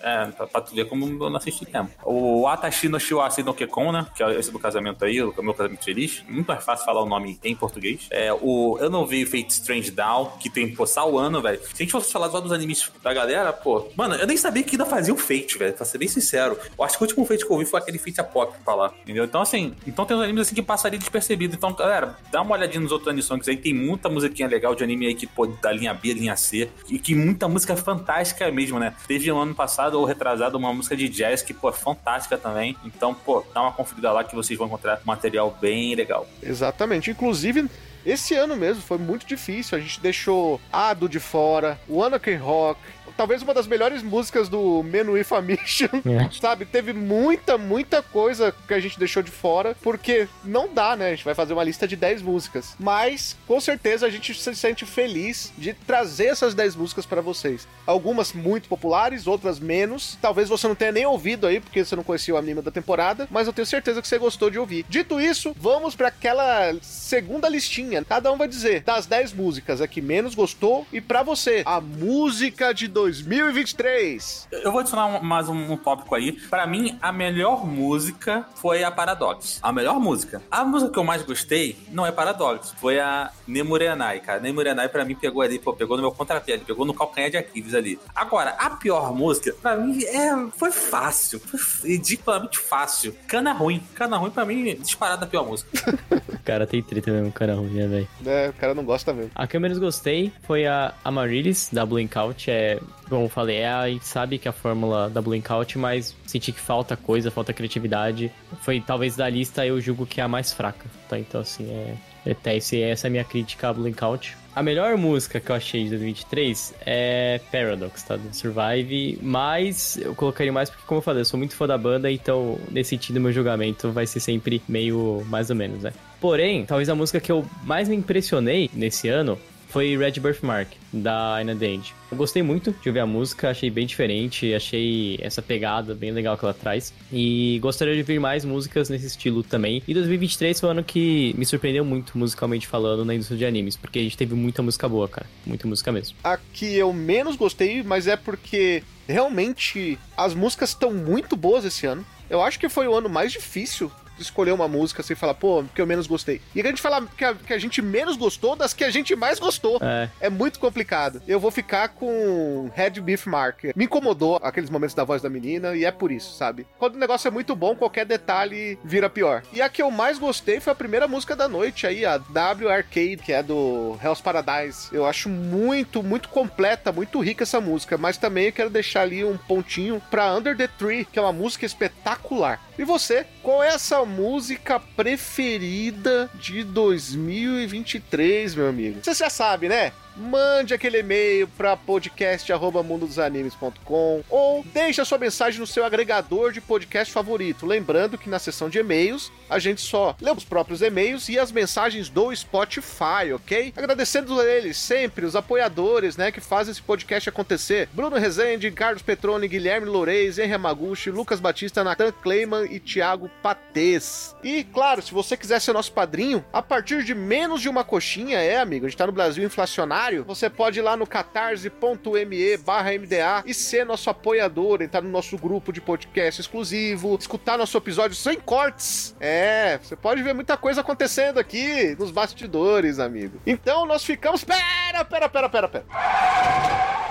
É, pra, pra tu ver como eu não assisti mesmo. O Atashi no Shiwase no Kekon, né? Que é esse do casamento aí, o meu casamento feliz. Muito mais fácil falar o nome em português. É, o, eu não vi Fate Strange Down, que tem, pô, o ano, velho. Se a gente fosse falar só dos animes da galera, pô. Mano, eu nem sabia que ainda fazia o Fate, velho. Pra ser bem sincero. Eu acho que o último Fate que eu vi foi aquele Fate pra lá. Entendeu? Então, assim, então tem uns animes assim que passaria despercebido. Então, galera, dá uma olhadinha nos outros animes aí. Tem muita musiquinha legal de anime aí que, pô, da linha B, linha C. E que muita música fantástica mesmo, né? Teve um ano passado ou retrasado uma música de jazz que, pô, é fantástica também. Então, pô, dá uma conferida lá que vocês vão encontrar material bem legal. Exatamente. Inclusive, esse ano mesmo foi muito difícil. A gente deixou Ado de fora, o Anakin Rock, talvez uma das melhores músicas do Menu Information. É. *laughs* Sabe, teve muita, muita coisa que a gente deixou de fora, porque não dá, né? A gente vai fazer uma lista de 10 músicas. Mas, com certeza, a gente se sente feliz de trazer essas 10 músicas pra vocês. Algumas muito populares, outras menos. Talvez você não tenha nem ouvido aí, porque você não conhecia o anime da temporada, mas eu tenho certeza que você gostou de ouvir. Dito isso, vamos pra aquela segunda listinha. Cada um vai dizer das 10 músicas a que menos gostou e pra você, a música de 2023. Eu vou adicionar um- mais um, um tópico aí. Pra mim, a melhor música foi a Paradox. A melhor música. A música que eu mais gostei não é Paradox, foi a Nemurenai, cara. Nemurenai pra mim pegou ali, pô, pegou no meu contrapé, pegou no calcanhar de Aquiles ali. Agora, a pior música, pra mim, é, foi fácil. Foi ridiculamente fácil. Cana ruim. Cana ruim, pra mim, disparada a pior música. *laughs* Cara, tem treta mesmo, cara ruim, né, velho? É, o cara não gosta mesmo. A que eu menos gostei foi a Amaryllis, da Blinkout. É, como eu falei, é, a gente sabe que é a fórmula da Blinkout, mas senti que falta coisa, falta criatividade. Foi, talvez, da lista, eu julgo que é a mais fraca, tá? Então, assim, é... é até esse, essa é a minha crítica à Blinkout. A melhor música que eu achei de 2023 é Paradox, tá? Do Survive, mas eu colocaria mais porque, como eu falei, eu sou muito fã da banda, então, nesse sentido, meu julgamento vai ser sempre meio mais ou menos, né? Porém, talvez a música que eu mais me impressionei nesse ano foi Red Birthmark, da Ina Dand. Eu gostei muito de ouvir a música, achei bem diferente, achei essa pegada bem legal que ela traz. E gostaria de ouvir mais músicas nesse estilo também. E 2023 foi um ano que me surpreendeu muito, musicalmente falando, na indústria de animes, porque a gente teve muita música boa, cara. Muita música mesmo. A que eu menos gostei, mas é porque realmente as músicas estão muito boas esse ano. Eu acho que foi o ano mais difícil escolher uma música sem falar, pô, que eu menos gostei. E a gente fala que a, que a gente menos gostou das que a gente mais gostou. É, É muito complicado. Eu vou ficar com Red Beef Mark. Me incomodou aqueles momentos da voz da menina e é por isso, sabe? Quando o negócio é muito bom, qualquer detalhe vira pior. E a que eu mais gostei foi a primeira música da noite aí, a W Arcade, que é do Hell's Paradise. Eu acho muito, muito completa, muito rica essa música, mas também eu quero deixar ali um pontinho pra Under the Tree, que é uma música espetacular. E você, qual é essa música preferida de 2023, meu amigo? Você já sabe, né? Mande aquele e-mail para podcast@mundodosanimes.com ou deixe a sua mensagem no seu agregador de podcast favorito. Lembrando que na seção de e-mails a gente só lê os próprios e-mails e as mensagens do Spotify, ok? Agradecendo eles sempre, os apoiadores, né, que fazem esse podcast acontecer. Bruno Rezende, Carlos Petroni, Guilherme Loureis, Henry Yamaguchi, Lucas Batista, Nathan Kleiman e Thiago Patês. E, claro, se você quiser ser nosso padrinho, a partir de menos de uma coxinha, é, amigo, a gente tá no Brasil inflacionário, você pode ir lá no catarse.me barra MDA e ser nosso apoiador, entrar no nosso grupo de podcast exclusivo, escutar nosso episódio sem cortes. É, você pode ver muita coisa acontecendo aqui nos bastidores, amigo. Então nós ficamos. Pera, pera, pera, pera, pera.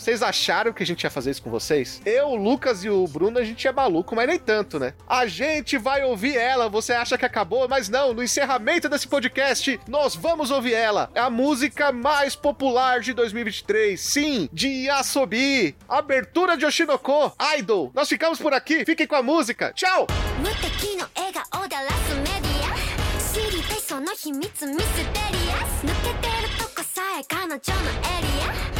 Vocês acharam que a gente ia fazer isso com vocês? Eu, o Lucas e o Bruno, a gente é maluco, mas nem tanto, né? A gente vai ouvir ela, você acha que acabou, mas não, no encerramento desse podcast, nós vamos ouvir ela. É a música mais popular de 2023. Sim, de Yasobi. Abertura de Oshinoko, Idol. Nós ficamos por aqui, fiquem com a música. Tchau! 無敵の笑顔だラスメディア知りたいその秘密ミステリアス抜けてるとこさえ彼女のエリア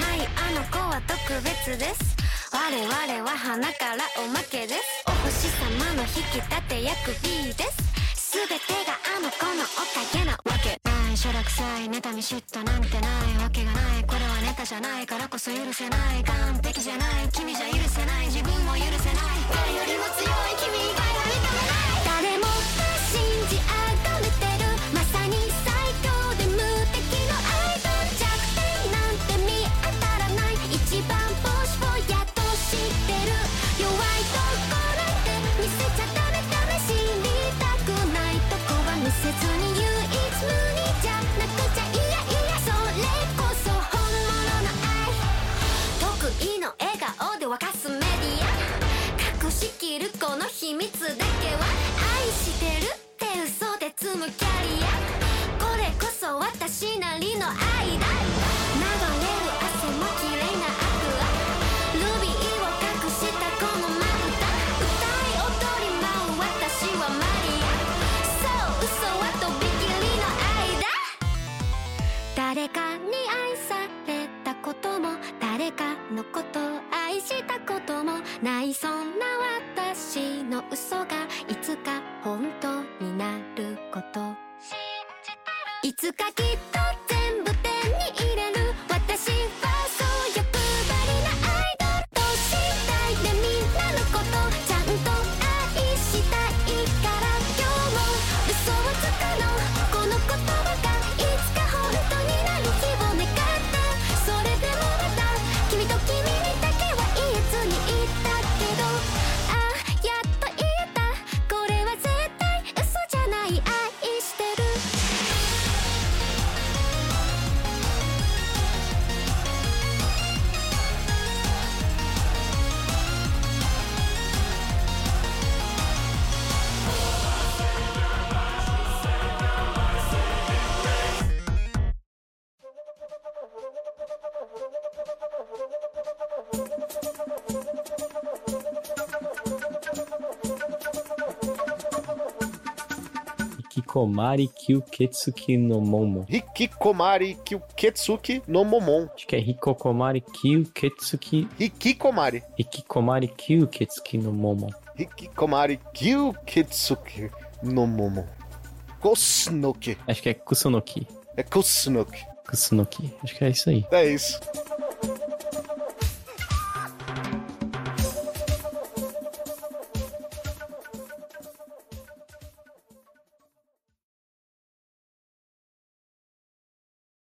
はいあの子は特別です。我々は花からおまけです。お星様の引き立て役 B です。全てがあの子のおかげなわけ。ないしょらくさい妬み嫉妬なんてないわけがない。これはネタじゃないからこそ許せない。完璧じゃない。君じゃ許せない。自分も許せない。誰よりも強い君以外沸かすメディア隠しきるこの秘密だけは愛してるって嘘で積むキャリアこれこそ私なりの愛だ。流れる汗も綺麗なアクアルビーを隠したこのまぶた歌い踊り舞う私はマリアそう嘘はとびきりの愛だ誰かに愛されたことも。誰かのこと愛したこともない。そんな私の嘘がいつか本当になること。いつかきっと Hikikomari Kyuketsuki no Momo. Hikikomari Kyuketsuki no Momon. Acho que é Hikokomari Kyuketsuki. Hikikomari. Hikikomari Kyuketsuki no Momo. Hikikomari Kyuketsuki no Momon. Kosunoki. Acho que é Kusunoki. É Kusunoki. Kusunoki. Acho que é isso aí. É isso.